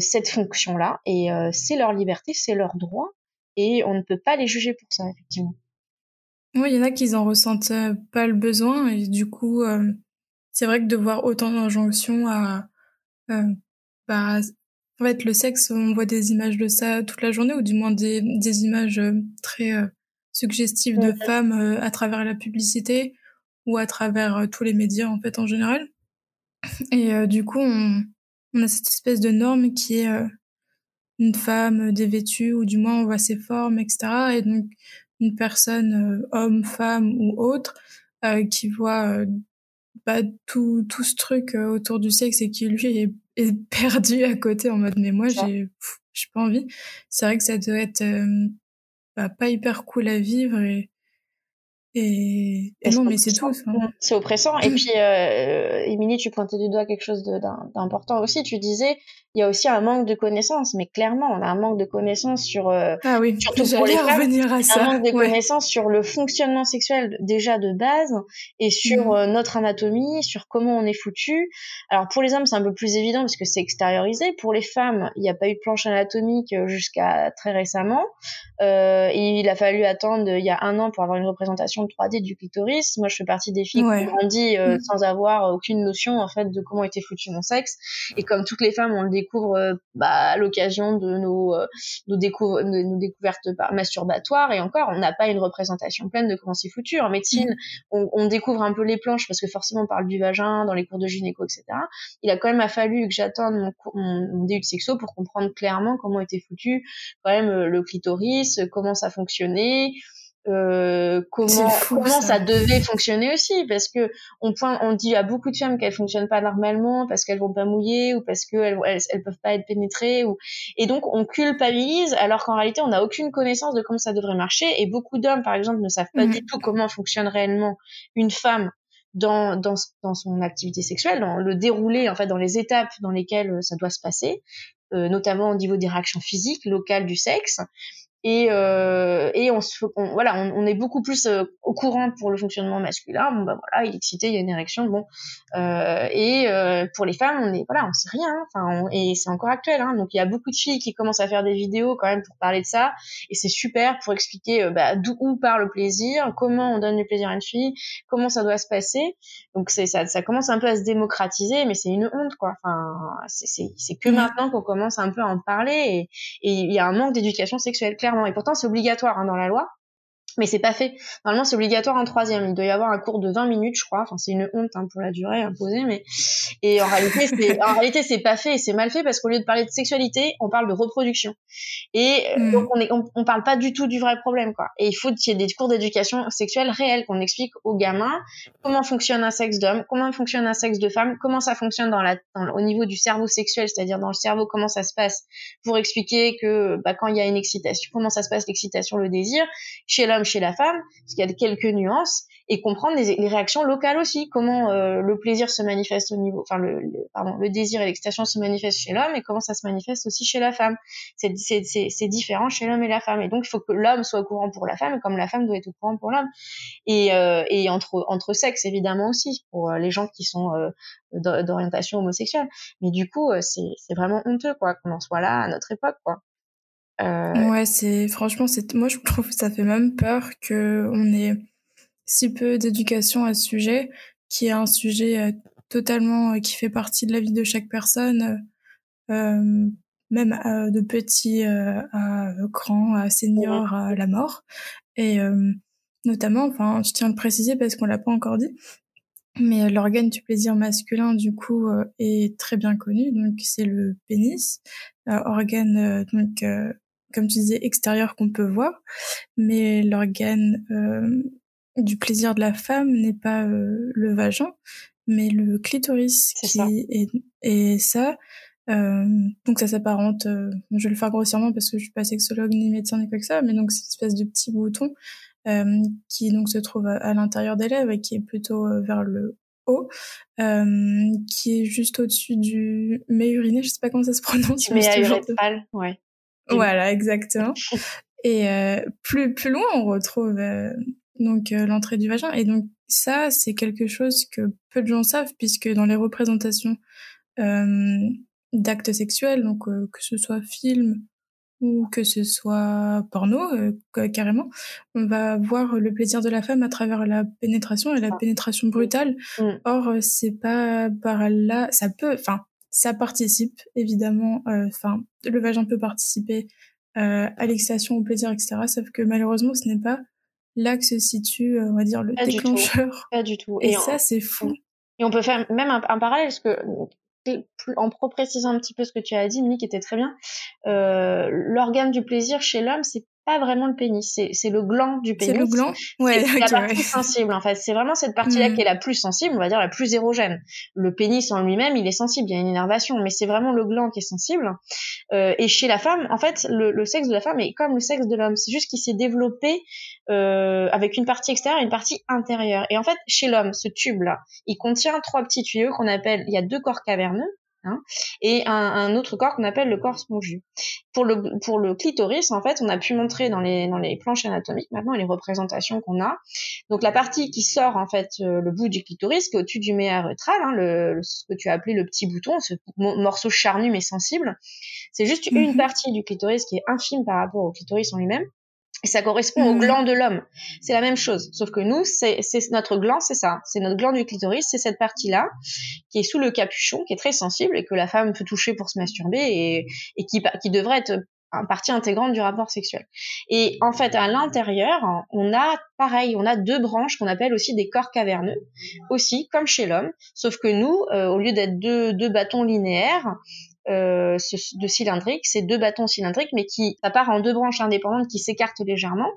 cette fonction-là. Et euh, c'est leur liberté, c'est leur droit. Et on ne peut pas les juger pour ça, effectivement. Oui, il y en a qui en ressentent euh, pas le besoin. Et du coup, c'est vrai que de voir autant d'injonctions à... bah, en fait, le sexe, on voit des images de ça toute la journée, ou du moins des, des images très suggestives de femmes à travers la publicité ou à travers tous les médias, en fait, en général. Et du coup, on, on a cette espèce de norme qui est euh, une femme dévêtue ou du moins on voit ses formes, etc. Et donc une personne, euh, homme, femme ou autre, euh, qui voit bah, tout, tout ce truc autour du sexe et qui lui est, est <laughs> perdu à côté en mode mais moi j'ai j'ai pas envie. C'est vrai que ça doit être bah, pas hyper cool à vivre et Et, non, mais c'est tout. C'est oppressant. Et puis, euh, Émilie, tu pointais du doigt quelque chose d'important aussi. Tu disais, il y a aussi un manque de connaissances. Mais clairement, on a un manque de connaissances sur, euh, ah oui, surtout pour les femmes, à ça. un manque de connaissances sur le fonctionnement sexuel déjà de base et sur mm. euh, notre anatomie, sur comment on est foutu. Alors pour les hommes, c'est un peu plus évident parce que c'est extériorisé. Pour les femmes, il n'y a pas eu de planche anatomique euh, jusqu'à très récemment. Euh, et il a fallu attendre il y a un an pour avoir une représentation 3D du clitoris. Moi, je fais partie des filles qui ont grandi euh, mm. sans avoir aucune notion en fait de comment était foutu mon sexe. Et comme toutes les femmes, on le découvre euh, bah, à l'occasion de nos, euh, nos, nos, découvertes masturbatoires. Et encore, on n'a pas une représentation pleine de comment c'est foutu. En médecine, mm. on, on, découvre un peu les planches parce que forcément on parle du vagin dans les cours de gynéco, etc. Il a quand même fallu que j'attende mon, mon, mon début de sexo pour comprendre clairement comment était foutu quand même le clitoris, comment ça fonctionnait, euh, comment comment ça. devait fonctionner aussi parce que on point on dit à beaucoup de femmes qu'elles fonctionnent pas normalement parce qu'elles vont pas mouiller ou parce qu'elles elles, elles, peuvent pas être pénétrées ou et donc on culpabilise alors qu'en réalité on n'a aucune connaissance de comment ça devrait marcher et beaucoup d'hommes par exemple ne savent pas mhm. du tout comment fonctionne réellement une femme dans, dans, dans son activité sexuelle, dans le déroulé, en fait, dans les étapes dans lesquelles euh, ça doit se passer, euh, notamment au niveau des réactions physiques locales du sexe et euh, et on se voilà on, on, est beaucoup plus euh, au courant pour le fonctionnement masculin. Bon bah voilà il est excité il y a une érection bon. Euh, et euh, pour les femmes on est voilà on sait rien hein. enfin et c'est encore actuel hein, donc il y a beaucoup de filles qui commencent à faire des vidéos quand même pour parler de ça. Et c'est super pour expliquer euh, bah, d'où part le plaisir comment on donne le plaisir à une fille comment ça doit se passer. Donc c'est ça ça commence un peu à se démocratiser mais c'est une honte quoi. Enfin c'est c'est que maintenant qu'on commence un peu à en parler et il y a un manque d'éducation sexuelle clairement et pourtant, c'est obligatoire hein, dans la loi mais c'est pas fait. Normalement, c'est obligatoire en troisième. Il doit y avoir un cours de 20 minutes, je crois. Enfin, c'est une honte hein, pour la durée imposée, mais et en réalité, c'est en réalité c'est pas fait et c'est mal fait parce qu'au lieu de parler de sexualité, on parle de reproduction. Et euh, mm. donc on est on, parle pas du tout du vrai problème quoi. Et il faut qu'il y ait des cours d'éducation sexuelle réels qu'on explique aux gamins comment fonctionne un sexe d'homme, comment fonctionne un sexe de femme, comment ça fonctionne dans la au niveau du cerveau sexuel, c'est-à-dire dans le cerveau comment ça se passe pour expliquer que bah, quand il y a une excitation, comment ça se passe l'excitation, le désir chez l'homme chez la femme, parce qu'il y a quelques nuances, et comprendre les, réactions locales aussi, comment euh, le plaisir se manifeste au niveau, enfin le, pardon, le désir et l'excitation se manifestent chez l'homme et comment ça se manifeste aussi chez la femme. C'est différent chez l'homme et la femme, et donc il faut que l'homme soit au courant pour la femme, comme la femme doit être au courant pour l'homme, et, euh, entre entre sexes évidemment aussi pour euh, les gens qui sont d'orientation homosexuelle. Mais du coup, c'est vraiment honteux quoi qu'on en soit là à notre époque quoi. Euh... Ouais, c'est franchement, c'est moi je trouve que ça fait même peur que on ait si peu d'éducation à ce sujet, qui est un sujet euh, totalement euh, qui fait partie de la vie de chaque personne, même de petit à grand, à senior, à la mort, et notamment, enfin, je tiens à le préciser parce qu'on l'a pas encore dit, mais l'organe du plaisir masculin, du coup, est très bien connu. Donc, c'est le pénis, organe donc comme tu disais, extérieur qu'on peut voir, mais l'organe euh, du plaisir de la femme n'est pas euh, le vagin, mais le clitoris qui ça. Est, et ça. Euh, donc ça s'apparente, euh, je vais le faire grossièrement parce que je suis pas sexologue ni médecin ni quoi que ça, mais donc c'est une espèce de petit bouton euh, qui donc se trouve à, l'intérieur des lèvres et qui est plutôt vers le haut, qui est juste au-dessus du mais uriné, je sais pas comment ça se prononce. Mais de... ouais. Voilà, exactement. <laughs> Et euh, plus plus loin, on retrouve euh, donc euh, l'entrée du vagin. Et donc ça, c'est quelque chose que peu de gens savent, puisque dans les représentations d'actes sexuels, donc que ce soit film ou que ce soit porno, carrément, on va voir le plaisir de la femme à travers la pénétration et la pénétration brutale. Mm. Or, c'est pas par là, ça peut, enfin, ça participe évidemment, euh, enfin le vagin peut participer euh, à l'excitation, au plaisir, etc. Sauf que malheureusement ce n'est pas là que se situe, euh, on va dire, le déclencheur. pas du tout. Et, ça c'est fou. Et on peut faire même un, parallèle, parce que en précisant un petit peu ce que tu as dit, qui était très bien, l'organe du plaisir chez l'homme, c'est pas vraiment le pénis, c'est le gland du pénis. C'est le gland Ouais, c'est la partie sensible en fait. C'est vraiment cette partie-là mm. qui est la plus sensible, on va dire la plus érogène. Le pénis en lui-même, il est sensible, il y a une énervation, mais c'est vraiment le gland qui est sensible. Euh, et chez la femme, en fait, le, le, sexe de la femme est comme le sexe de l'homme. C'est juste qu'il s'est développé euh, avec une partie extérieure et une partie intérieure. Et en fait, chez l'homme, ce tube-là, il contient trois petits tuyaux qu'on appelle, il y a deux corps caverneux, Hein, et un, un, autre corps qu'on appelle le corps spongieux. Pour le, pour le clitoris, en fait, on a pu montrer dans les, dans les planches anatomiques maintenant les représentations qu'on a. Donc la partie qui sort en fait euh, le bout du clitoris, qui est au-dessus du méa hein, le, ce que tu as appelé le petit bouton, ce morceau charnu mais sensible, c'est juste une mhm. partie du clitoris qui est infime par rapport au clitoris en lui-même. Et ça correspond au mmh. gland de l'homme. C'est la même chose. Sauf que nous, c'est notre gland, c'est ça. C'est notre gland du clitoris, c'est cette partie-là qui est sous le capuchon, qui est très sensible et que la femme peut toucher pour se masturber et, et qui, qui devrait être une partie intégrante du rapport sexuel. Et en fait, à l'intérieur, on a pareil, on a deux branches qu'on appelle aussi des corps caverneux, aussi comme chez l'homme, sauf que nous, euh, au lieu d'être deux, deux bâtons linéaires, euh, de cylindrique, c'est deux bâtons cylindriques, mais qui ça part en deux branches indépendantes qui s'écartent légèrement.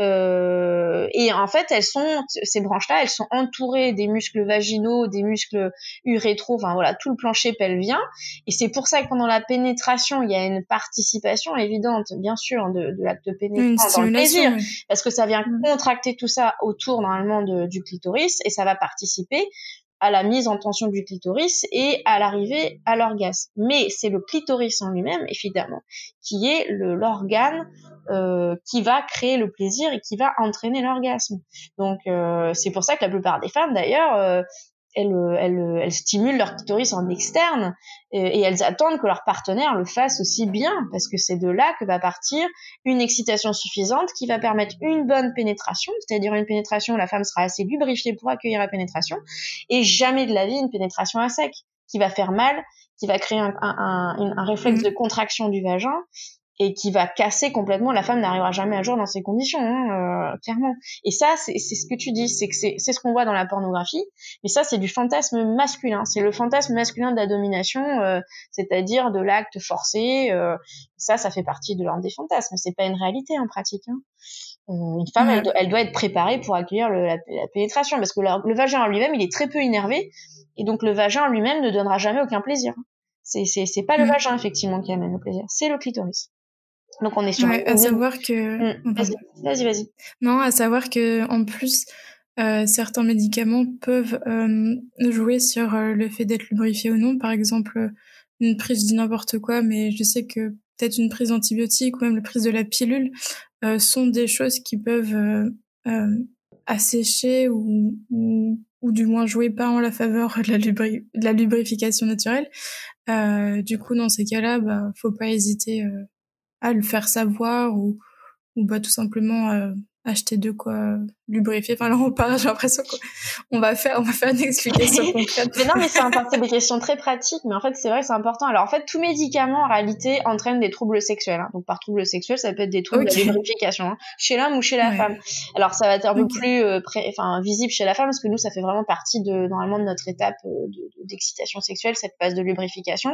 Euh, et en fait, elles sont ces branches-là, elles sont entourées des muscles vaginaux, des muscles urétro, enfin voilà, tout le plancher pelvien. Et c'est pour ça que pendant la pénétration, il y a une participation évidente, bien sûr, de, de l'acte pénétrant dans le plaisir, parce que ça vient mm. contracter tout ça autour normalement de, du clitoris et ça va participer à la mise en tension du clitoris et à l'arrivée à l'orgasme. Mais c'est le clitoris en lui-même, évidemment, qui est l'organe euh, qui va créer le plaisir et qui va entraîner l'orgasme. Donc euh, c'est pour ça que la plupart des femmes, d'ailleurs, euh, elles, elles, elles, stimulent leur clitoris en externe et, elles attendent que leur partenaire le fasse aussi bien parce que c'est de là que va partir une excitation suffisante qui va permettre une bonne pénétration, c'est-à-dire une pénétration où la femme sera assez lubrifiée pour accueillir la pénétration et jamais de la vie une pénétration à sec qui va faire mal, qui va créer un, un, un, un réflexe mmh. de contraction du vagin et qui va casser complètement. La femme n'arrivera jamais à jour dans ces conditions, hein, euh, clairement. Et ça, c'est ce que tu dis, c'est que c'est ce qu'on voit dans la pornographie, mais ça, c'est du fantasme masculin. C'est le fantasme masculin de la domination, euh, c'est-à-dire de l'acte forcé. Euh, ça, ça fait partie de l'un des fantasmes. C'est pas une réalité en pratique. Hein. une femme, elle, doit être préparée pour accueillir le, la, pénétration, parce que le, vagin en lui-même, il est très peu énervé, et donc le vagin en lui-même ne donnera jamais aucun plaisir. C'est c'est pas le mm. vagin effectivement qui amène le plaisir, c'est le clitoris. Donc on est sur. à savoir que. Mm. Vas-y, vas-y. Non, à savoir que en plus, euh, certains médicaments peuvent euh, jouer sur euh, le fait d'être lubrifié ou non. Par exemple, une prise de n'importe quoi, mais je sais que peut-être une prise d'antibiotique ou même la prise de la pilule euh, sont des choses qui peuvent assécher ou, ou, ou, du moins jouer pas en la faveur de la, lubri de la lubrification naturelle. du coup, dans ces cas-là, bah, faut pas hésiter à le faire savoir ou, ou bah, tout simplement euh, acheter de quoi lubrifier. Enfin, là, on parle, j'ai l'impression qu'on va faire, on va faire une explication <laughs> concrète. mais non, mais c'est des questions très pratiques, mais en fait, c'est vrai que c'est important. Alors, en fait, tout médicament, en réalité, entraîne des troubles sexuels. Hein. Donc, par troubles sexuels, ça peut être des troubles de lubrification, hein, chez l'homme ou chez la femme. Alors, ça va être un peu plus, euh, enfin, visible chez la femme, parce que nous, ça fait vraiment partie de, normalement, de notre étape euh, d'excitation sexuelle, cette phase de lubrification.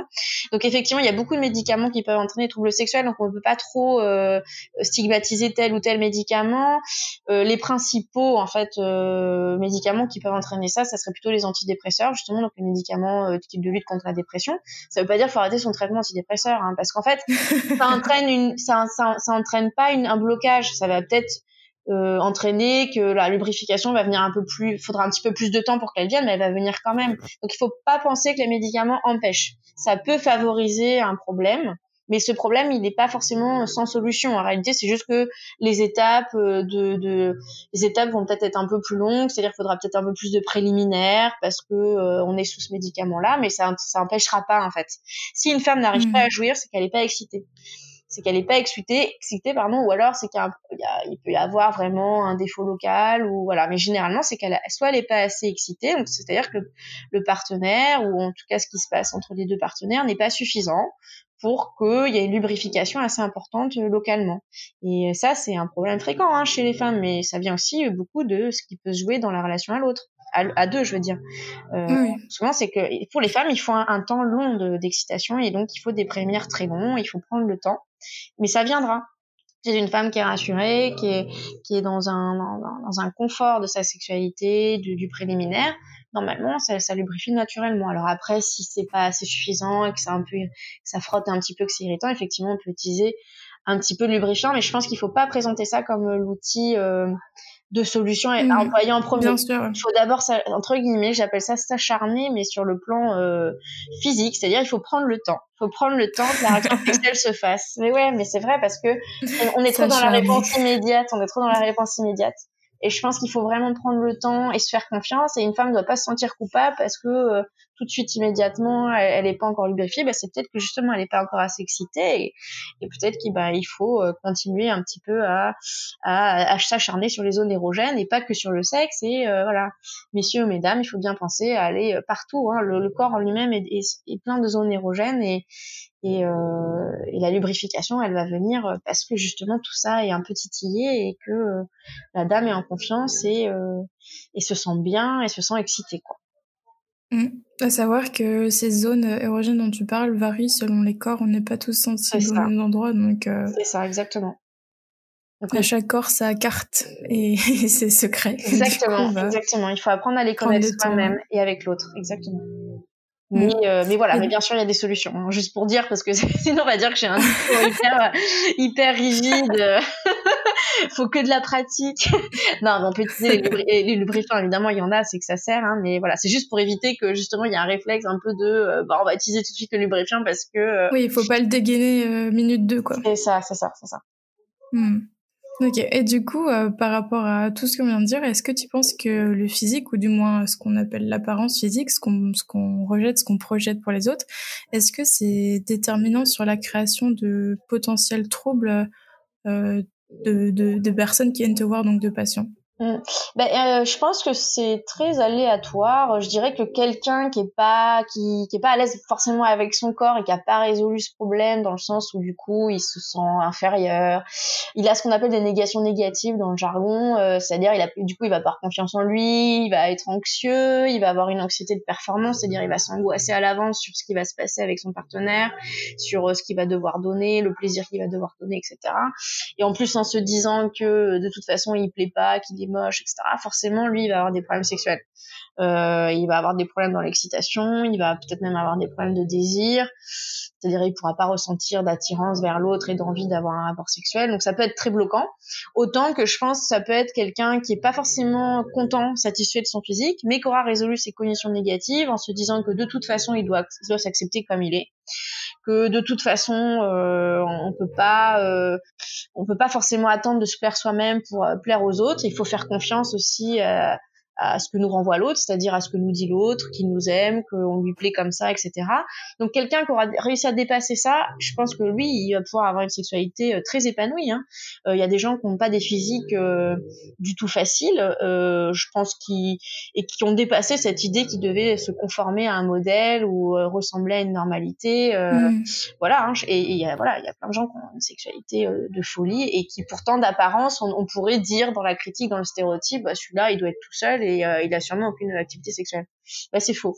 Donc, effectivement, il y a beaucoup de médicaments qui peuvent entraîner des troubles sexuels, donc on ne peut pas trop euh, stigmatiser tel ou tel médicament. Euh, les principaux en fait euh, médicaments qui peuvent entraîner ça, ça serait plutôt les antidépresseurs justement, donc les médicaments euh, type de lutte contre la dépression. Ça veut pas dire qu'il faut arrêter son traitement antidépresseur, hein, parce qu'en fait <laughs> ça entraîne une, ça, ça, ça entraîne pas une, un blocage, ça va peut-être euh, entraîner que la lubrification va venir un peu plus, faudra un petit peu plus de temps pour qu'elle vienne, mais elle va venir quand même. Donc il faut pas penser que les médicaments empêchent. Ça peut favoriser un problème, mais ce problème, il n'est pas forcément sans solution. En réalité, c'est juste que les étapes euh, de, de les étapes vont peut-être être un peu plus longues, c'est-à-dire qu'il faudra peut-être un peu plus de préliminaires parce que euh, on est sous ce médicament-là, mais ça ça empêchera pas en fait. Si une femme n'arrive pas à mmh. jouir, c'est qu'elle n'est pas excitée c'est qu'elle n'est pas excitée, excitée pardon, ou alors c'est qu'il il peut y avoir vraiment un défaut local ou voilà. Mais généralement, c'est qu'elle soit elle n'est pas assez excitée, donc c'est-à-dire que le, partenaire ou en tout cas ce qui se passe entre les deux partenaires n'est pas suffisant pour qu'il y ait une lubrification assez importante euh, localement. Et ça, c'est un problème fréquent hein, chez les femmes, mais ça vient aussi beaucoup de ce qui peut se jouer dans la relation à l'autre. À, deux, je veux dire. Euh, Souvent, c'est que pour les femmes, il faut un, temps long d'excitation et donc il faut des prémières très longs, il faut prendre le temps. Mais ça viendra. c'est une femme qui est rassurée, qui est, qui est dans, un, dans, un confort de sa sexualité, du, du préliminaire. Normalement, ça, ça lubrifie naturellement. Alors après, si c'est pas assez suffisant et que ça un peu, que ça frotte un petit peu, que c'est irritant, effectivement, on peut utiliser un petit peu de lubrifiant. Mais je pense qu'il faut pas présenter ça comme l'outil euh, de solution à mmh. employer en premier. Bien sûr. Il faut d'abord, entre guillemets, j'appelle ça s'acharner, mais sur le plan euh, physique, c'est-à-dire il faut prendre le temps. Il faut prendre le temps que la réaction <laughs> sexuelle se fasse. Mais ouais, mais c'est vrai parce que on, est trop dans la réponse immédiate, on est trop dans la réponse immédiate. Et je pense qu'il faut vraiment prendre le temps et se faire confiance. Et une femme ne doit pas se sentir coupable parce que euh, tout de suite, immédiatement, elle n'est pas encore lubrifiée. Bah, c'est peut-être que justement, elle n'est pas encore assez excitée. Et, peut-être qu'il bah, il faut euh, continuer un petit peu à, à, à s'acharner sur les zones érogènes et pas que sur le sexe. Et euh, voilà, messieurs, mesdames, il faut bien penser à aller partout. Hein. Le, le, corps en lui-même est, est, plein de zones érogènes. Et, euh, et, la lubrification, elle va venir parce que justement tout ça est un peu titillé et que euh, la dame est en confiance et, euh, et se sent bien et se sent excitée. Quoi. Mmh. À savoir que ces zones érogènes dont tu parles varient selon les corps, on n'est pas tous sensibles au même endroit. Donc, euh... C'est ça, exactement. Donc, à chaque corps, sa carte et, <laughs> ses secrets. Exactement, coup, exactement. Il faut apprendre à les connaître soi-même et avec l'autre, exactement. Mais, mm. euh, mais voilà, mais bien sûr, il y a des solutions. Hein, juste pour dire, parce que <laughs> sinon, on va dire que j'ai un discours hyper, hyper rigide. <laughs> <laughs> faut que de la pratique. <laughs> non, mais on peut utiliser les, lubrifiants, évidemment, il y en a, c'est que ça sert. Hein, mais voilà, c'est juste pour éviter que justement, il y a un réflexe un peu de, euh, bah, on va utiliser tout de suite le lubrifiant parce que. Euh, oui, il faut pas le dégainer euh, minute 2, quoi. C'est ça, c'est ça, c'est ça. Mm. Ok, et du coup, par rapport à tout ce qu'on vient de dire, est-ce que tu penses que le physique, ou du moins ce qu'on appelle l'apparence physique, ce qu'on qu'on rejette, ce qu'on projette pour les autres, est-ce que c'est déterminant sur la création de potentiels troubles euh, de, de, de, personnes qui viennent te voir, donc de patients Mm. Ben, euh, je pense que c'est très aléatoire. Je dirais que quelqu'un qui est pas qui, qui est pas à l'aise forcément avec son corps et qui a pas résolu ce problème dans le sens où du coup il se sent inférieur, il a ce qu'on appelle des négations négatives dans le jargon, euh, c'est-à-dire il a du coup il va pas avoir confiance en lui, il va être anxieux, il va avoir une anxiété de performance, c'est-à-dire il va s'angoisser à l'avance sur ce qui va se passer avec son partenaire, sur euh, ce qu'il va devoir donner, le plaisir qu'il va devoir donner, etc. Et en plus en se disant que de toute façon il plaît pas, qu'il est moche, etc. Forcément, lui, il va avoir des problèmes sexuels. Euh, il va avoir des problèmes dans l'excitation, il va peut-être même avoir des problèmes de désir. C'est-à-dire, il pourra pas ressentir d'attirance vers l'autre et d'envie d'avoir un rapport sexuel. Donc, ça peut être très bloquant. Autant que je pense, ça peut être quelqu'un qui est pas forcément content, satisfait de son physique, mais qui aura résolu ses conditions négatives en se disant que de toute façon, il doit, il doit s'accepter comme il est que de toute façon euh, on peut pas euh, on peut pas forcément attendre de se plaire soi-même pour euh, plaire aux autres. Il faut faire confiance aussi à, à ce que nous renvoie l'autre, c'est-à-dire à ce que nous dit l'autre, qu'il nous aime, qu'on lui plaît comme ça, etc. Donc quelqu'un qui aura réussi à dépasser ça, je pense que lui, il va pouvoir avoir une sexualité euh, très épanouie. Hein. Euh, il y a des gens qui n'ont pas des physiques euh, du tout faciles, euh, je pense, qui et qui ont dépassé cette idée qu'ils devaient se conformer à un modèle ou ressembler à une normalité. Mm. Voilà. Hein, et il y a voilà, il y a plein de gens qui ont une sexualité de folie et qui pourtant d'apparence, on, on, pourrait dire dans la critique, dans le stéréotype, bah, celui-là, il doit être tout seul et euh, il a sûrement aucune activité sexuelle. Bah, c'est faux.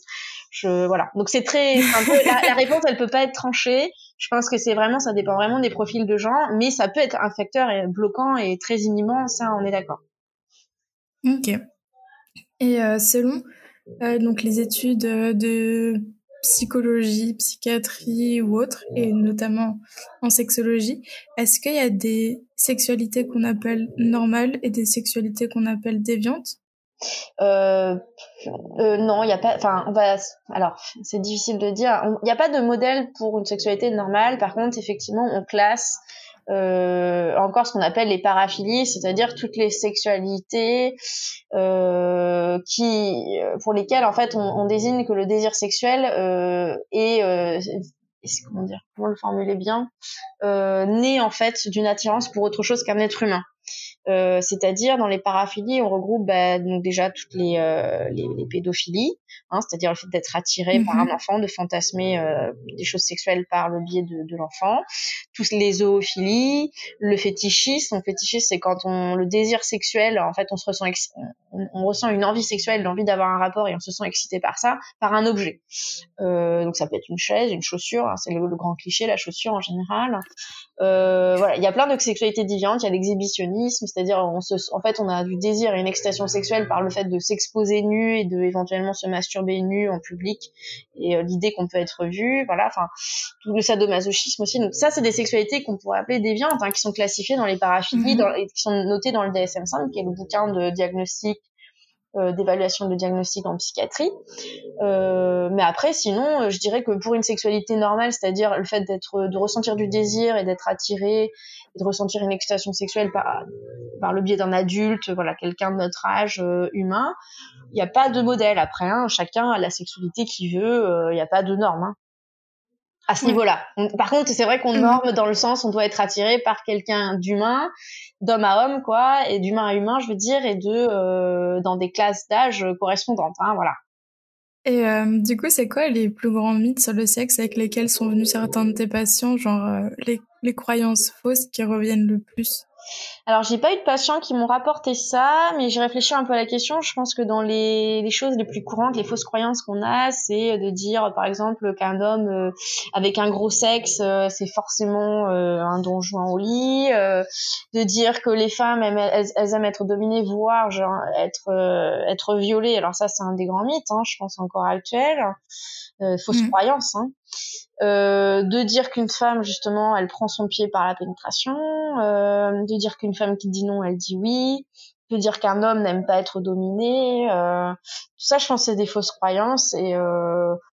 Je, voilà. Donc c'est très, la, réponse, elle peut pas être tranchée. Je pense que c'est vraiment, ça dépend vraiment des profils de gens, mais ça peut être un facteur bloquant et très inhibant. Ça, on est d'accord. Ok. Et euh, selon euh, donc les études de psychologie, psychiatrie ou autre, et notamment en sexologie, est-ce qu'il y a des sexualités qu'on appelle normales et des sexualités qu'on appelle déviantes? Euh, euh, non, il y a pas. Enfin, on. Alors, c'est difficile de dire. Il n'y a pas de modèle pour une sexualité normale. Par contre, effectivement, on classe euh, encore ce qu'on appelle les paraphilies, c'est-à-dire toutes les sexualités euh, qui, pour lesquelles en fait on, désigne que le désir sexuel euh, est, euh, comment dire, comment le formuler bien, né en fait d'une attirance pour autre chose qu'un être humain. Euh, c'est-à-dire dans les paraphilies, on regroupe bah, donc déjà toutes les, euh, les, les, pédophilies, hein, c'est-à-dire le fait d'être attiré par un enfant, de fantasmer euh, des choses sexuelles par le biais de, de l'enfant, tous les zoophilies, le fétichisme. Le fétichisme, c'est quand on le désir sexuel, en fait, on se ressent on, ressent une envie sexuelle, l'envie d'avoir un rapport et on se sent excité par ça, par un objet. Donc ça peut être une chaise, une chaussure, hein, c'est le, grand cliché, la chaussure en général. Voilà, il y a plein de sexualités différentes. Il y a l'exhibitionnisme, c'est-à-dire on se, en fait, on a du désir et une excitation sexuelle par le fait de s'exposer nu et de éventuellement se masturber nu en public et euh, l'idée qu'on peut être vu. Voilà, enfin tout le sadomasochisme aussi. Donc ça, c'est des sexualités qu'on pourrait appeler déviantes, hein, qui sont classifiées dans les paraphilies, mhm. et qui sont notées dans le DSM-5, qui est le bouquin de diagnostic d'évaluation de diagnostic en psychiatrie. Euh, mais après, sinon, euh, je dirais que pour une sexualité normale, c'est-à-dire le fait d'être, de ressentir du désir et d'être attiré, et de ressentir une excitation sexuelle par, par le biais d'un adulte, voilà, quelqu'un de notre âge humain, il n'y a pas de modèle. Après, hein, chacun a la sexualité qu'il veut, il n'y a pas de norme. Hein à ce niveau-là. Par contre, c'est vrai qu'on mm. norme dans le sens on doit être attiré par quelqu'un d'humain, d'homme à homme quoi, et d'humain à humain, je veux dire, et de euh, dans des classes d'âge correspondantes, hein, voilà. Et euh, du coup, c'est quoi les plus grands mythes sur le sexe avec lesquels sont venus certains de tes patients, genre euh, les, les croyances fausses qui reviennent le plus? Alors, j'ai pas eu de patients qui m'ont rapporté ça, mais j'ai réfléchi un peu à la question. Je pense que dans les, les choses les plus courantes, les fausses croyances qu'on a, c'est de dire, par exemple, qu'un homme euh, avec un gros sexe, euh, c'est forcément euh, un donjon au lit. de dire que les femmes, elles, elles, aiment être dominées, voire genre, être être violées. Alors ça, c'est un des grands mythes, hein, je pense encore actuel. fausse mmh. croyance. Hein. Euh, de dire qu'une femme justement elle prend son pied par la pénétration, euh, de dire qu'une femme qui dit non elle dit oui, de dire qu'un homme n'aime pas être dominé, euh, tout ça je pense c'est des fausses croyances et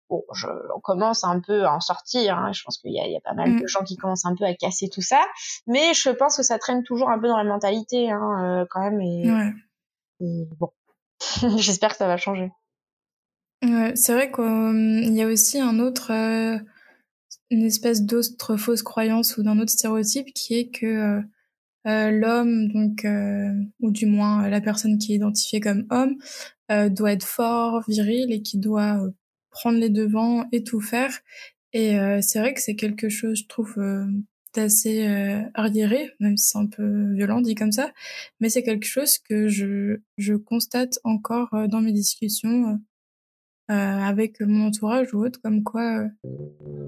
bon je, on commence un peu à en sortir, hein. je pense qu'il y a, y a, pas mal de mm. gens qui commencent un peu à casser tout ça, mais je pense que ça traîne toujours un peu dans la mentalité hein, quand même et, et bon <laughs> j'espère que ça va changer. C'est vrai qu'il y a aussi un autre une espèce d'autre fausse croyance ou d'un autre stéréotype qui est que euh, euh, l'homme, donc euh, ou du moins la personne qui est identifiée comme homme, doit être fort, viril et qui doit prendre les devants et tout faire. Et c'est vrai que c'est quelque chose, je trouve, d'assez arriéré, même si c'est un peu violent dit comme ça, mais c'est quelque chose que je, je constate encore dans mes discussions euh, avec mon entourage ou autre, comme quoi euh,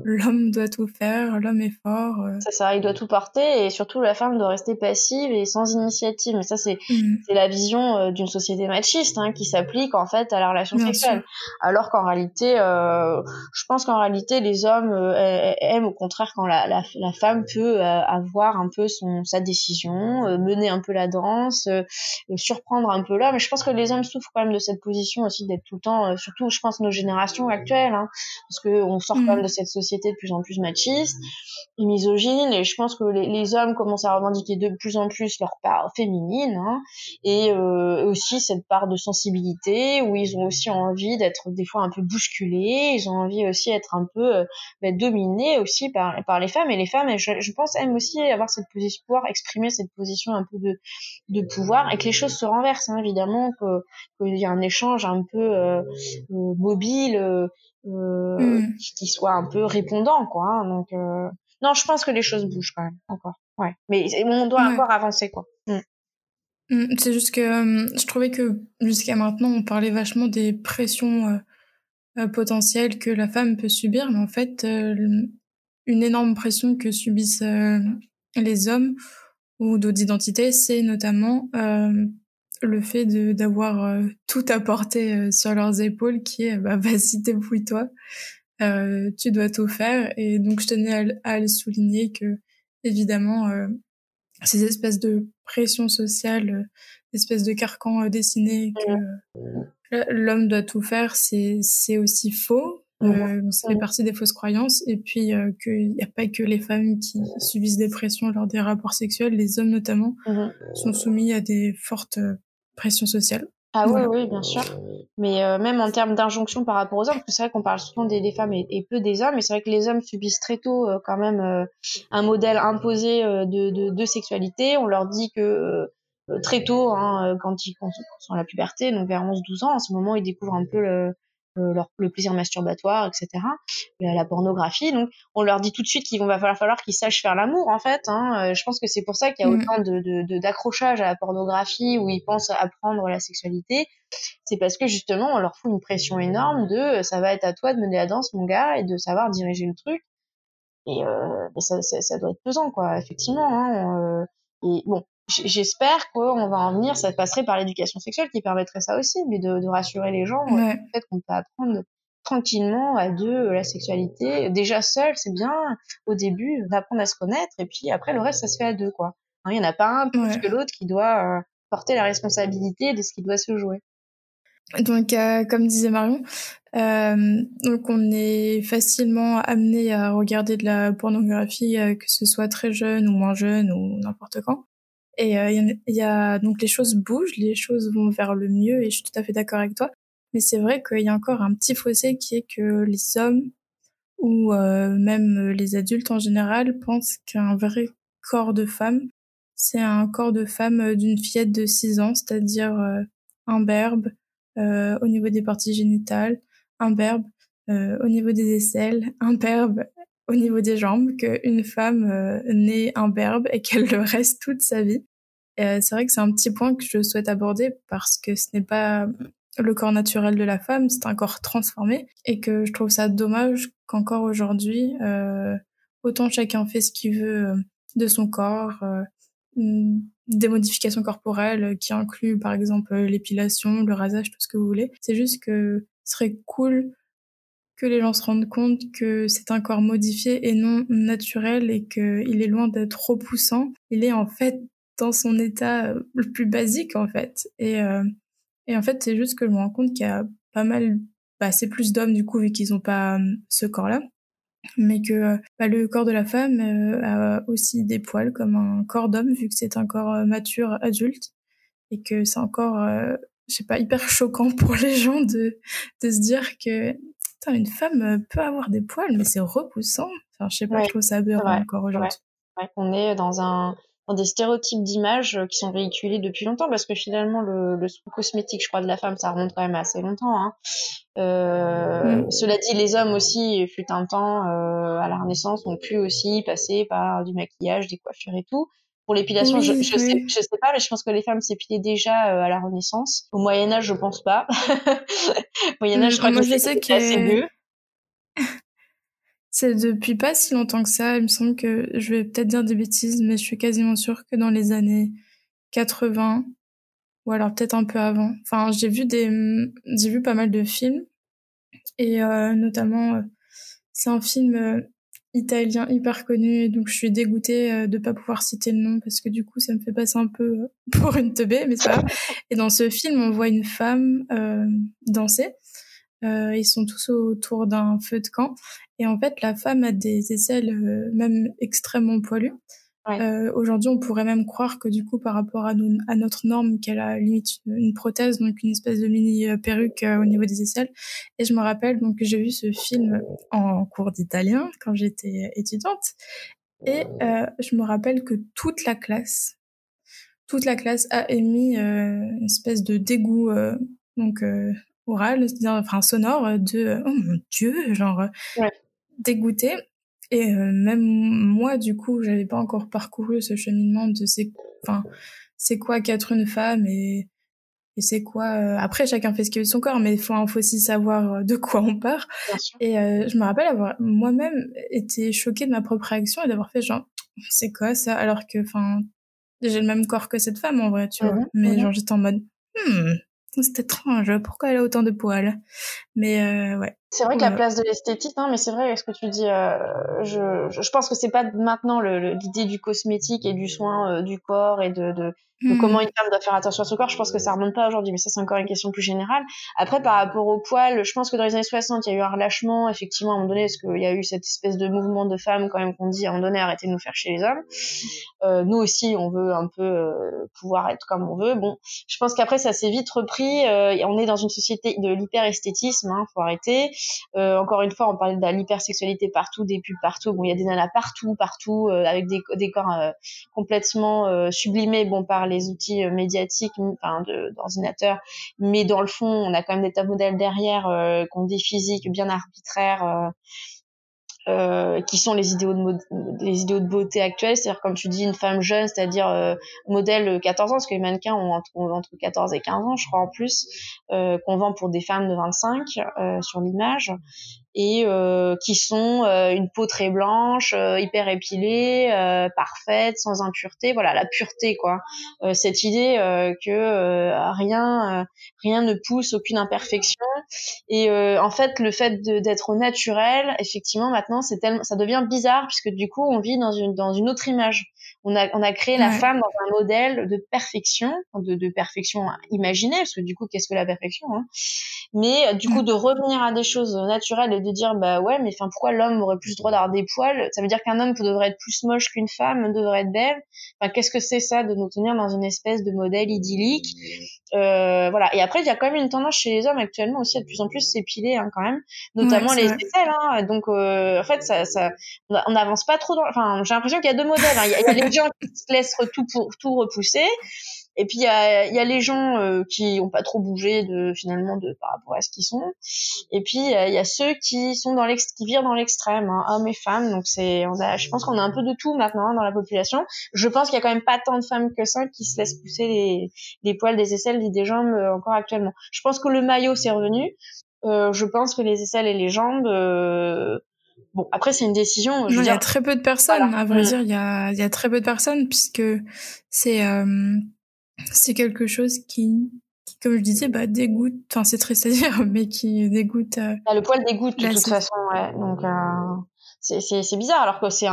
l'homme doit tout faire, l'homme est fort. Euh. C'est ça, il doit tout porter et surtout la femme doit rester passive et sans initiative. Mais ça, c'est mmh. la vision d'une société machiste hein, qui s'applique en fait à la relation sexuelle. Alors qu'en réalité, je pense qu'en réalité, les hommes aiment au contraire quand la, la, la femme peut avoir un peu son sa décision, mener un peu la danse, surprendre un peu l'homme. Je pense que les hommes souffrent quand même de cette position aussi d'être tout le temps, surtout je nos générations actuelles, hein, parce que on sort quand même mm. de cette société de plus en plus machiste et misogyne, et je pense que les, hommes commencent à revendiquer de plus en plus leur part féminine, hein, et euh, aussi cette part de sensibilité où ils ont aussi envie d'être des fois un peu bousculés, ils ont envie aussi d'être un peu euh, bah, dominés aussi par par les femmes, et les femmes, je, je pense aiment aussi avoir cette position, pouvoir exprimer cette position un peu de de pouvoir, et que les choses se renversent, hein, évidemment, que qu'il y a un échange un peu euh, mobile euh, euh mm. qui soit un peu répondant quoi hein, donc euh, non je pense que les choses bougent quand même encore ouais mais on doit encore avancer quoi mm. Mm, c'est juste que euh, je trouvais que jusqu'à maintenant on parlait vachement des pressions potentielles que la femme peut subir mais en fait une énorme pression que subissent les hommes ou d'autres identités c'est notamment le fait de d'avoir euh, tout apporté euh, sur leurs épaules qui est bah vas-y débrouille-toi. Euh, tu dois tout faire. Et donc je tenais à, le souligner que évidemment euh, ces espèces de pression sociale espèces de carcan dessiné que l'homme doit tout faire c'est c'est aussi faux. Euh, ça fait partie des fausses croyances. Et puis euh, qu'il n'y a pas que les femmes qui subissent des pressions lors des rapports sexuels, les hommes notamment sont soumis à des fortes pression sociale. Ah oui, oui, bien sûr. Mais euh, même en termes d'injonction par rapport aux hommes, parce que c'est vrai qu'on parle souvent des, femmes et, peu des hommes, mais c'est vrai que les hommes subissent très tôt euh, quand même euh, un modèle imposé de, de, sexualité. On leur dit que très tôt, hein, quand, ils, sont à la puberté, donc vers 11-12 ans, à ce moment, ils découvrent un peu le, leur, le plaisir masturbatoire, etc. La, la, pornographie. Donc, on leur dit tout de suite qu'il va falloir, falloir qu'ils sachent faire l'amour, en fait. Hein. Euh, je pense que c'est pour ça qu'il y a mm. autant de, d'accrochage à la pornographie où ils pensent apprendre la sexualité. C'est parce que justement, on leur fout une pression énorme de ça va être à toi de mener la danse, mon gars, et de savoir diriger le truc. Et euh, ça, ça, ça, doit être pesant, quoi, effectivement. Hein. et bon, j'espère qu'on va en venir, ça passerait par l'éducation sexuelle qui permettrait ça aussi, mais de, de rassurer les gens, ouais. en fait, qu'on peut apprendre tranquillement à deux la sexualité. Déjà seul, c'est bien au début d'apprendre à se connaître, et puis après le reste, ça se fait à deux, quoi. Il n'y en a pas un plus que l'autre qui doit euh, porter la responsabilité de ce qui doit se jouer. Donc, euh, comme disait Marion, euh, donc on est facilement amené à regarder de la pornographie, euh, que ce soit très jeune ou moins jeune ou n'importe quand. Et il euh, y, a donc les choses bougent, les choses vont vers le mieux et je suis tout à fait d'accord avec toi. Mais c'est vrai qu'il y a encore un petit fossé qui est que les hommes ou euh, même les adultes en général pensent qu'un vrai corps de femme, c'est un corps de femme d'une fillette de 6 ans, c'est-à-dire euh, euh, au niveau des parties génitales, imberbe euh, au niveau des aisselles, imberbe au niveau des jambes qu'une femme euh, naît imberbe et qu'elle le reste toute sa vie. Euh, c'est vrai que c'est un petit point que je souhaite aborder parce que ce n'est pas le corps naturel de la femme, c'est un corps transformé et que je trouve ça dommage qu'encore aujourd'hui, euh, autant chacun fait ce qu'il veut euh, de son corps, euh, des modifications corporelles qui incluent par exemple l'épilation, le rasage, tout ce que vous voulez. C'est juste que ce serait cool que les gens se rendent compte que c'est un corps modifié et non naturel et qu'il est loin d'être repoussant. Il est en fait dans son état euh, le plus basique en fait. Et, euh, et en fait, c'est juste que je me rends compte qu'il y a pas mal, bah, c'est plus d'hommes du coup vu qu'ils n'ont pas euh, ce corps-là, mais que bah, le corps de la femme a aussi des poils comme un corps d'homme vu que c'est un corps mature adulte et que c'est encore je sais pas hyper <laughs> choquant pour les gens de de se dire que une femme euh, peut avoir des poils, mais c'est repoussant. Enfin, je sais pas, je trouve ça aberrant encore aujourd'hui. Ouais. On est dans un dans des stéréotypes d'image euh, qui sont véhiculés depuis longtemps parce que finalement le, le cosmétique je crois de la femme ça remonte quand même assez longtemps hein. euh, cela dit les hommes aussi fut un temps euh, à la renaissance ont pu aussi passer par du maquillage des coiffures et tout pour l'épilation, je, je, sais, je sais pas, mais je pense que les femmes s'épilaient déjà euh, à la Renaissance. Au Moyen Âge, je pense pas. <laughs> Au Moyen Âge, je crois Moi, que je sais que c'est mieux. c'est depuis pas si longtemps que ça. Il me semble que je vais peut-être dire des bêtises, mais je suis quasiment sûre que dans les années 80 ou alors peut-être un peu avant. Enfin, j'ai vu des, j'ai vu pas mal de films et euh, notamment euh, c'est un film euh, italien hyper connu, donc je suis dégoûtée euh, de pas pouvoir citer le nom parce que du coup ça me fait passer un peu euh, <laughs> pour une teubée, mais ça. <laughs> Et dans ce film, on voit une femme euh, danser. Euh, ils sont tous autour d'un feu de camp et en fait la femme a des aisselles même extrêmement poilues. Euh, Aujourd'hui, on pourrait même croire que du coup, par rapport à, nous, à notre norme, qu'elle a limite une, prothèse, donc une espèce de mini euh, perruque euh, au niveau des aisselles. Et je me rappelle donc que j'ai vu ce film en cours d'italien quand j'étais étudiante. Et euh, je me rappelle que toute la classe, toute la classe a émis euh, une espèce de dégoût donc oral, enfin sonore de oh mon dieu, genre ouais. dégoûté. Et euh, même moi, du coup, j'avais pas encore parcouru ce cheminement de c'est, enfin, c'est quoi qu'être une femme et, et c'est quoi. Euh, après, chacun fait ce qu'il veut de son corps, mais il faut, faut aussi savoir euh, de quoi on part. Et euh, je me rappelle avoir moi-même été choquée de ma propre réaction et d'avoir fait genre, c'est quoi ça? Alors que, enfin, j'ai le même corps que cette femme en vrai, tu vois. Mhm, mais mhm. genre, j'étais en mode, hmm, c'est étrange, pourquoi elle a autant de poils? Mais euh, ouais. C'est vrai que la place de l'esthétique, non, mais c'est vrai ce que tu dis. Euh, je, je, pense que c'est pas maintenant l'idée du cosmétique et du soin euh, du corps et de, de, de hmm. comment une femme doit faire attention à son corps. Je pense que ça remonte pas aujourd'hui, mais ça c'est encore une question plus générale. Après, par rapport aux poils, je pense que dans les années 60, il y a eu un relâchement, effectivement, à un moment donné, parce qu'il y a eu cette espèce de mouvement de femmes quand même qu'on dit à un moment donné arrêtez de nous faire chez les hommes. Euh, nous aussi, on veut un peu pouvoir être comme on veut. Bon, je pense qu'après ça s'est vite repris. On est dans une société de l'hyper esthétisme, hein, faut arrêter. Encore une fois, on parlait de l'hypersexualité partout, des pubs partout. Bon, il y a des nanas partout, partout, avec des, des corps complètement sublimés, bon, par les outils médiatiques, enfin, d'ordinateur. Mais dans le fond, on a quand même des top modèles derrière, qui ont des physiques bien arbitraires. Euh, qui sont les idéaux de les idéaux de beauté actuels, c'est-à-dire comme tu dis une femme jeune, c'est-à-dire euh, modèle 14 ans, parce que les mannequins ont entre, entre 14 et 15 ans, je crois en plus, euh, qu'on vend pour des femmes de 25 euh, sur l'image, et euh, qui sont euh, une peau très blanche, euh, hyper épilée, parfaite, sans impureté. Voilà, la pureté quoi. cette idée que rien rien ne pousse, aucune imperfection. Et en fait, le fait d'être naturel, effectivement, maintenant, c'est tellement, ça devient bizarre puisque du coup, on vit dans une dans une autre image on a, on a créé la femme dans un modèle de perfection, de, de perfection imaginée, parce que du coup, qu'est-ce que la perfection hein? Mais euh, du coup, de revenir à des choses naturelles et de dire, bah ouais, mais enfin, pourquoi l'homme aurait plus le droit d'avoir des poils? Ça veut dire qu'un homme devrait être plus moche qu'une femme, devrait être belle? Enfin, qu'est-ce que c'est ça de nous tenir dans une espèce de modèle idyllique? Euh, voilà. Et après, il y a quand même une tendance chez les hommes actuellement aussi à de plus en plus s'épiler hein, quand même, notamment les aisselles. Hein. Donc, euh, en fait, ça, ça, on n'avance pas trop. Dans... Enfin, j'ai l'impression qu'il y a deux modèles. Hein. Il, y a, il y a les gens qui se laissent tout pour tout repousser, et puis il y a, y a, les gens euh, qui ont pas trop bougé de finalement de par rapport à ce qu'ils sont. Et puis il y, a ceux qui sont dans l'ex qui virent dans l'extrême, hein, hommes et femmes. Donc c'est on a je pense qu'on a un peu de tout maintenant hein, dans la population. Je pense qu'il y a quand même pas tant de femmes que ça qui se laissent pousser les, les poils des aisselles et des jambes euh, encore actuellement. Je pense que le maillot c'est revenu. Euh, je pense que les aisselles et les jambes euh, Bon, après, c'est une décision. il y a très peu de personnes. À vrai dire, il y a, y a très peu de personnes puisque c'est euh, c'est quelque chose qui, qui, comme je disais, bah, dégoûte. Enfin, c'est triste à dire, <laughs> mais qui dégoûte. Euh, bah, le poil dégoûte de toute façon, ouais. Donc, euh, c'est bizarre alors que c'est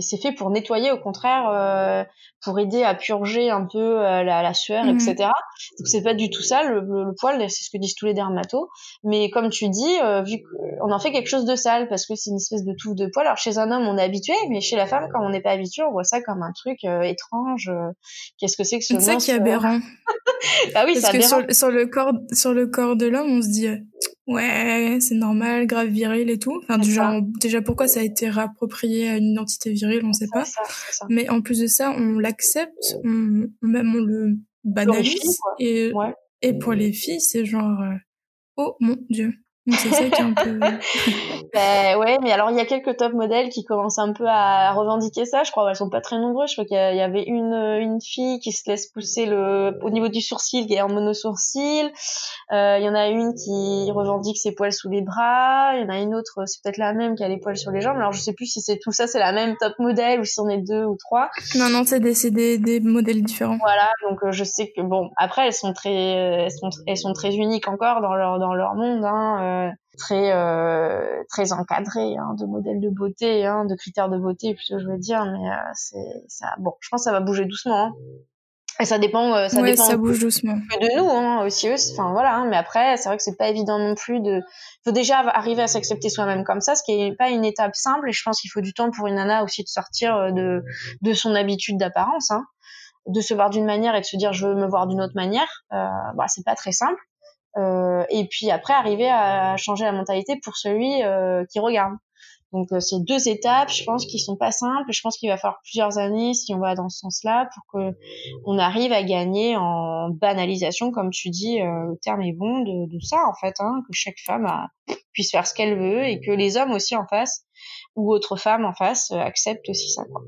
c'est fait pour nettoyer au contraire euh, pour aider à purger un peu euh, la, la, sueur etc mhm. donc c'est pas du tout ça le, le, poil c'est ce que disent tous les dermatos. Mais comme tu dis euh, vu qu'on en fait quelque chose de sale parce que c'est une espèce de touffe de poil. Alors chez un homme on est habitué mais chez la femme quand on n'est pas habitué on voit ça comme un truc étrange qu'est-ce que c'est que ce c'est ça qui est aberrant. Bah <laughs> oui parce que sur, sur, le corps sur le corps de l'homme on se dit ouais, c'est normal, grave viril et tout. Enfin, du genre, déjà pourquoi ça a été réapproprié à une identité virile, on sait pas. Mais en plus de ça, on l'accepte, on, même on le banalise. et, et pour les filles, c'est genre, euh, oh mon dieu c'est ça qui est un peu. <laughs> ben, ouais, mais alors il y a quelques top modèles qui commencent un peu à revendiquer ça. Je crois qu'elles sont pas très nombreuses. Je crois qu'il y, avait une une fille qui se laisse pousser le au niveau du sourcil, qui est en monosourcil. Euh, il y en a une qui revendique ses poils sous les bras. Il y en a une autre, c'est peut-être la même qui a les poils sur les jambes. Alors je sais plus si c'est tout ça, c'est la même top modèle ou si on est deux ou trois. Non non, c'est des des, des modèles différents. Voilà, donc euh, je sais que bon, après elles sont très elles sont elles sont très uniques encore dans leur dans leur monde. Hein, euh, euh, très euh, très encadré hein, de modèles de beauté, hein, de critères de beauté plutôt je veux dire, mais euh, c'est ça. Bon, je pense que ça va bouger doucement. Hein. Et ça dépend, ça dépend ça bouge doucement. de nous hein, aussi. Enfin voilà, hein, mais après c'est vrai que c'est pas évident non plus de. Faut déjà arriver à s'accepter soi-même comme ça, ce qui est pas une étape simple. Et je pense qu'il faut du temps pour une nana aussi de sortir de de son habitude d'apparence, hein, de se voir d'une manière et de se dire je veux me voir d'une autre manière. Euh, bah c'est pas très simple. Euh, et puis après arriver à changer la mentalité pour celui euh, qui regarde. Donc euh, c'est deux étapes, je pense, qui sont pas simples. Je pense qu'il va falloir plusieurs années si on va dans ce sens-là pour que on arrive à gagner en banalisation, comme tu dis, le terme est bon de, de ça en fait, hein, que chaque femme puisse faire ce qu'elle veut et que les hommes aussi en face ou autres femmes en face acceptent aussi ça. Quoi.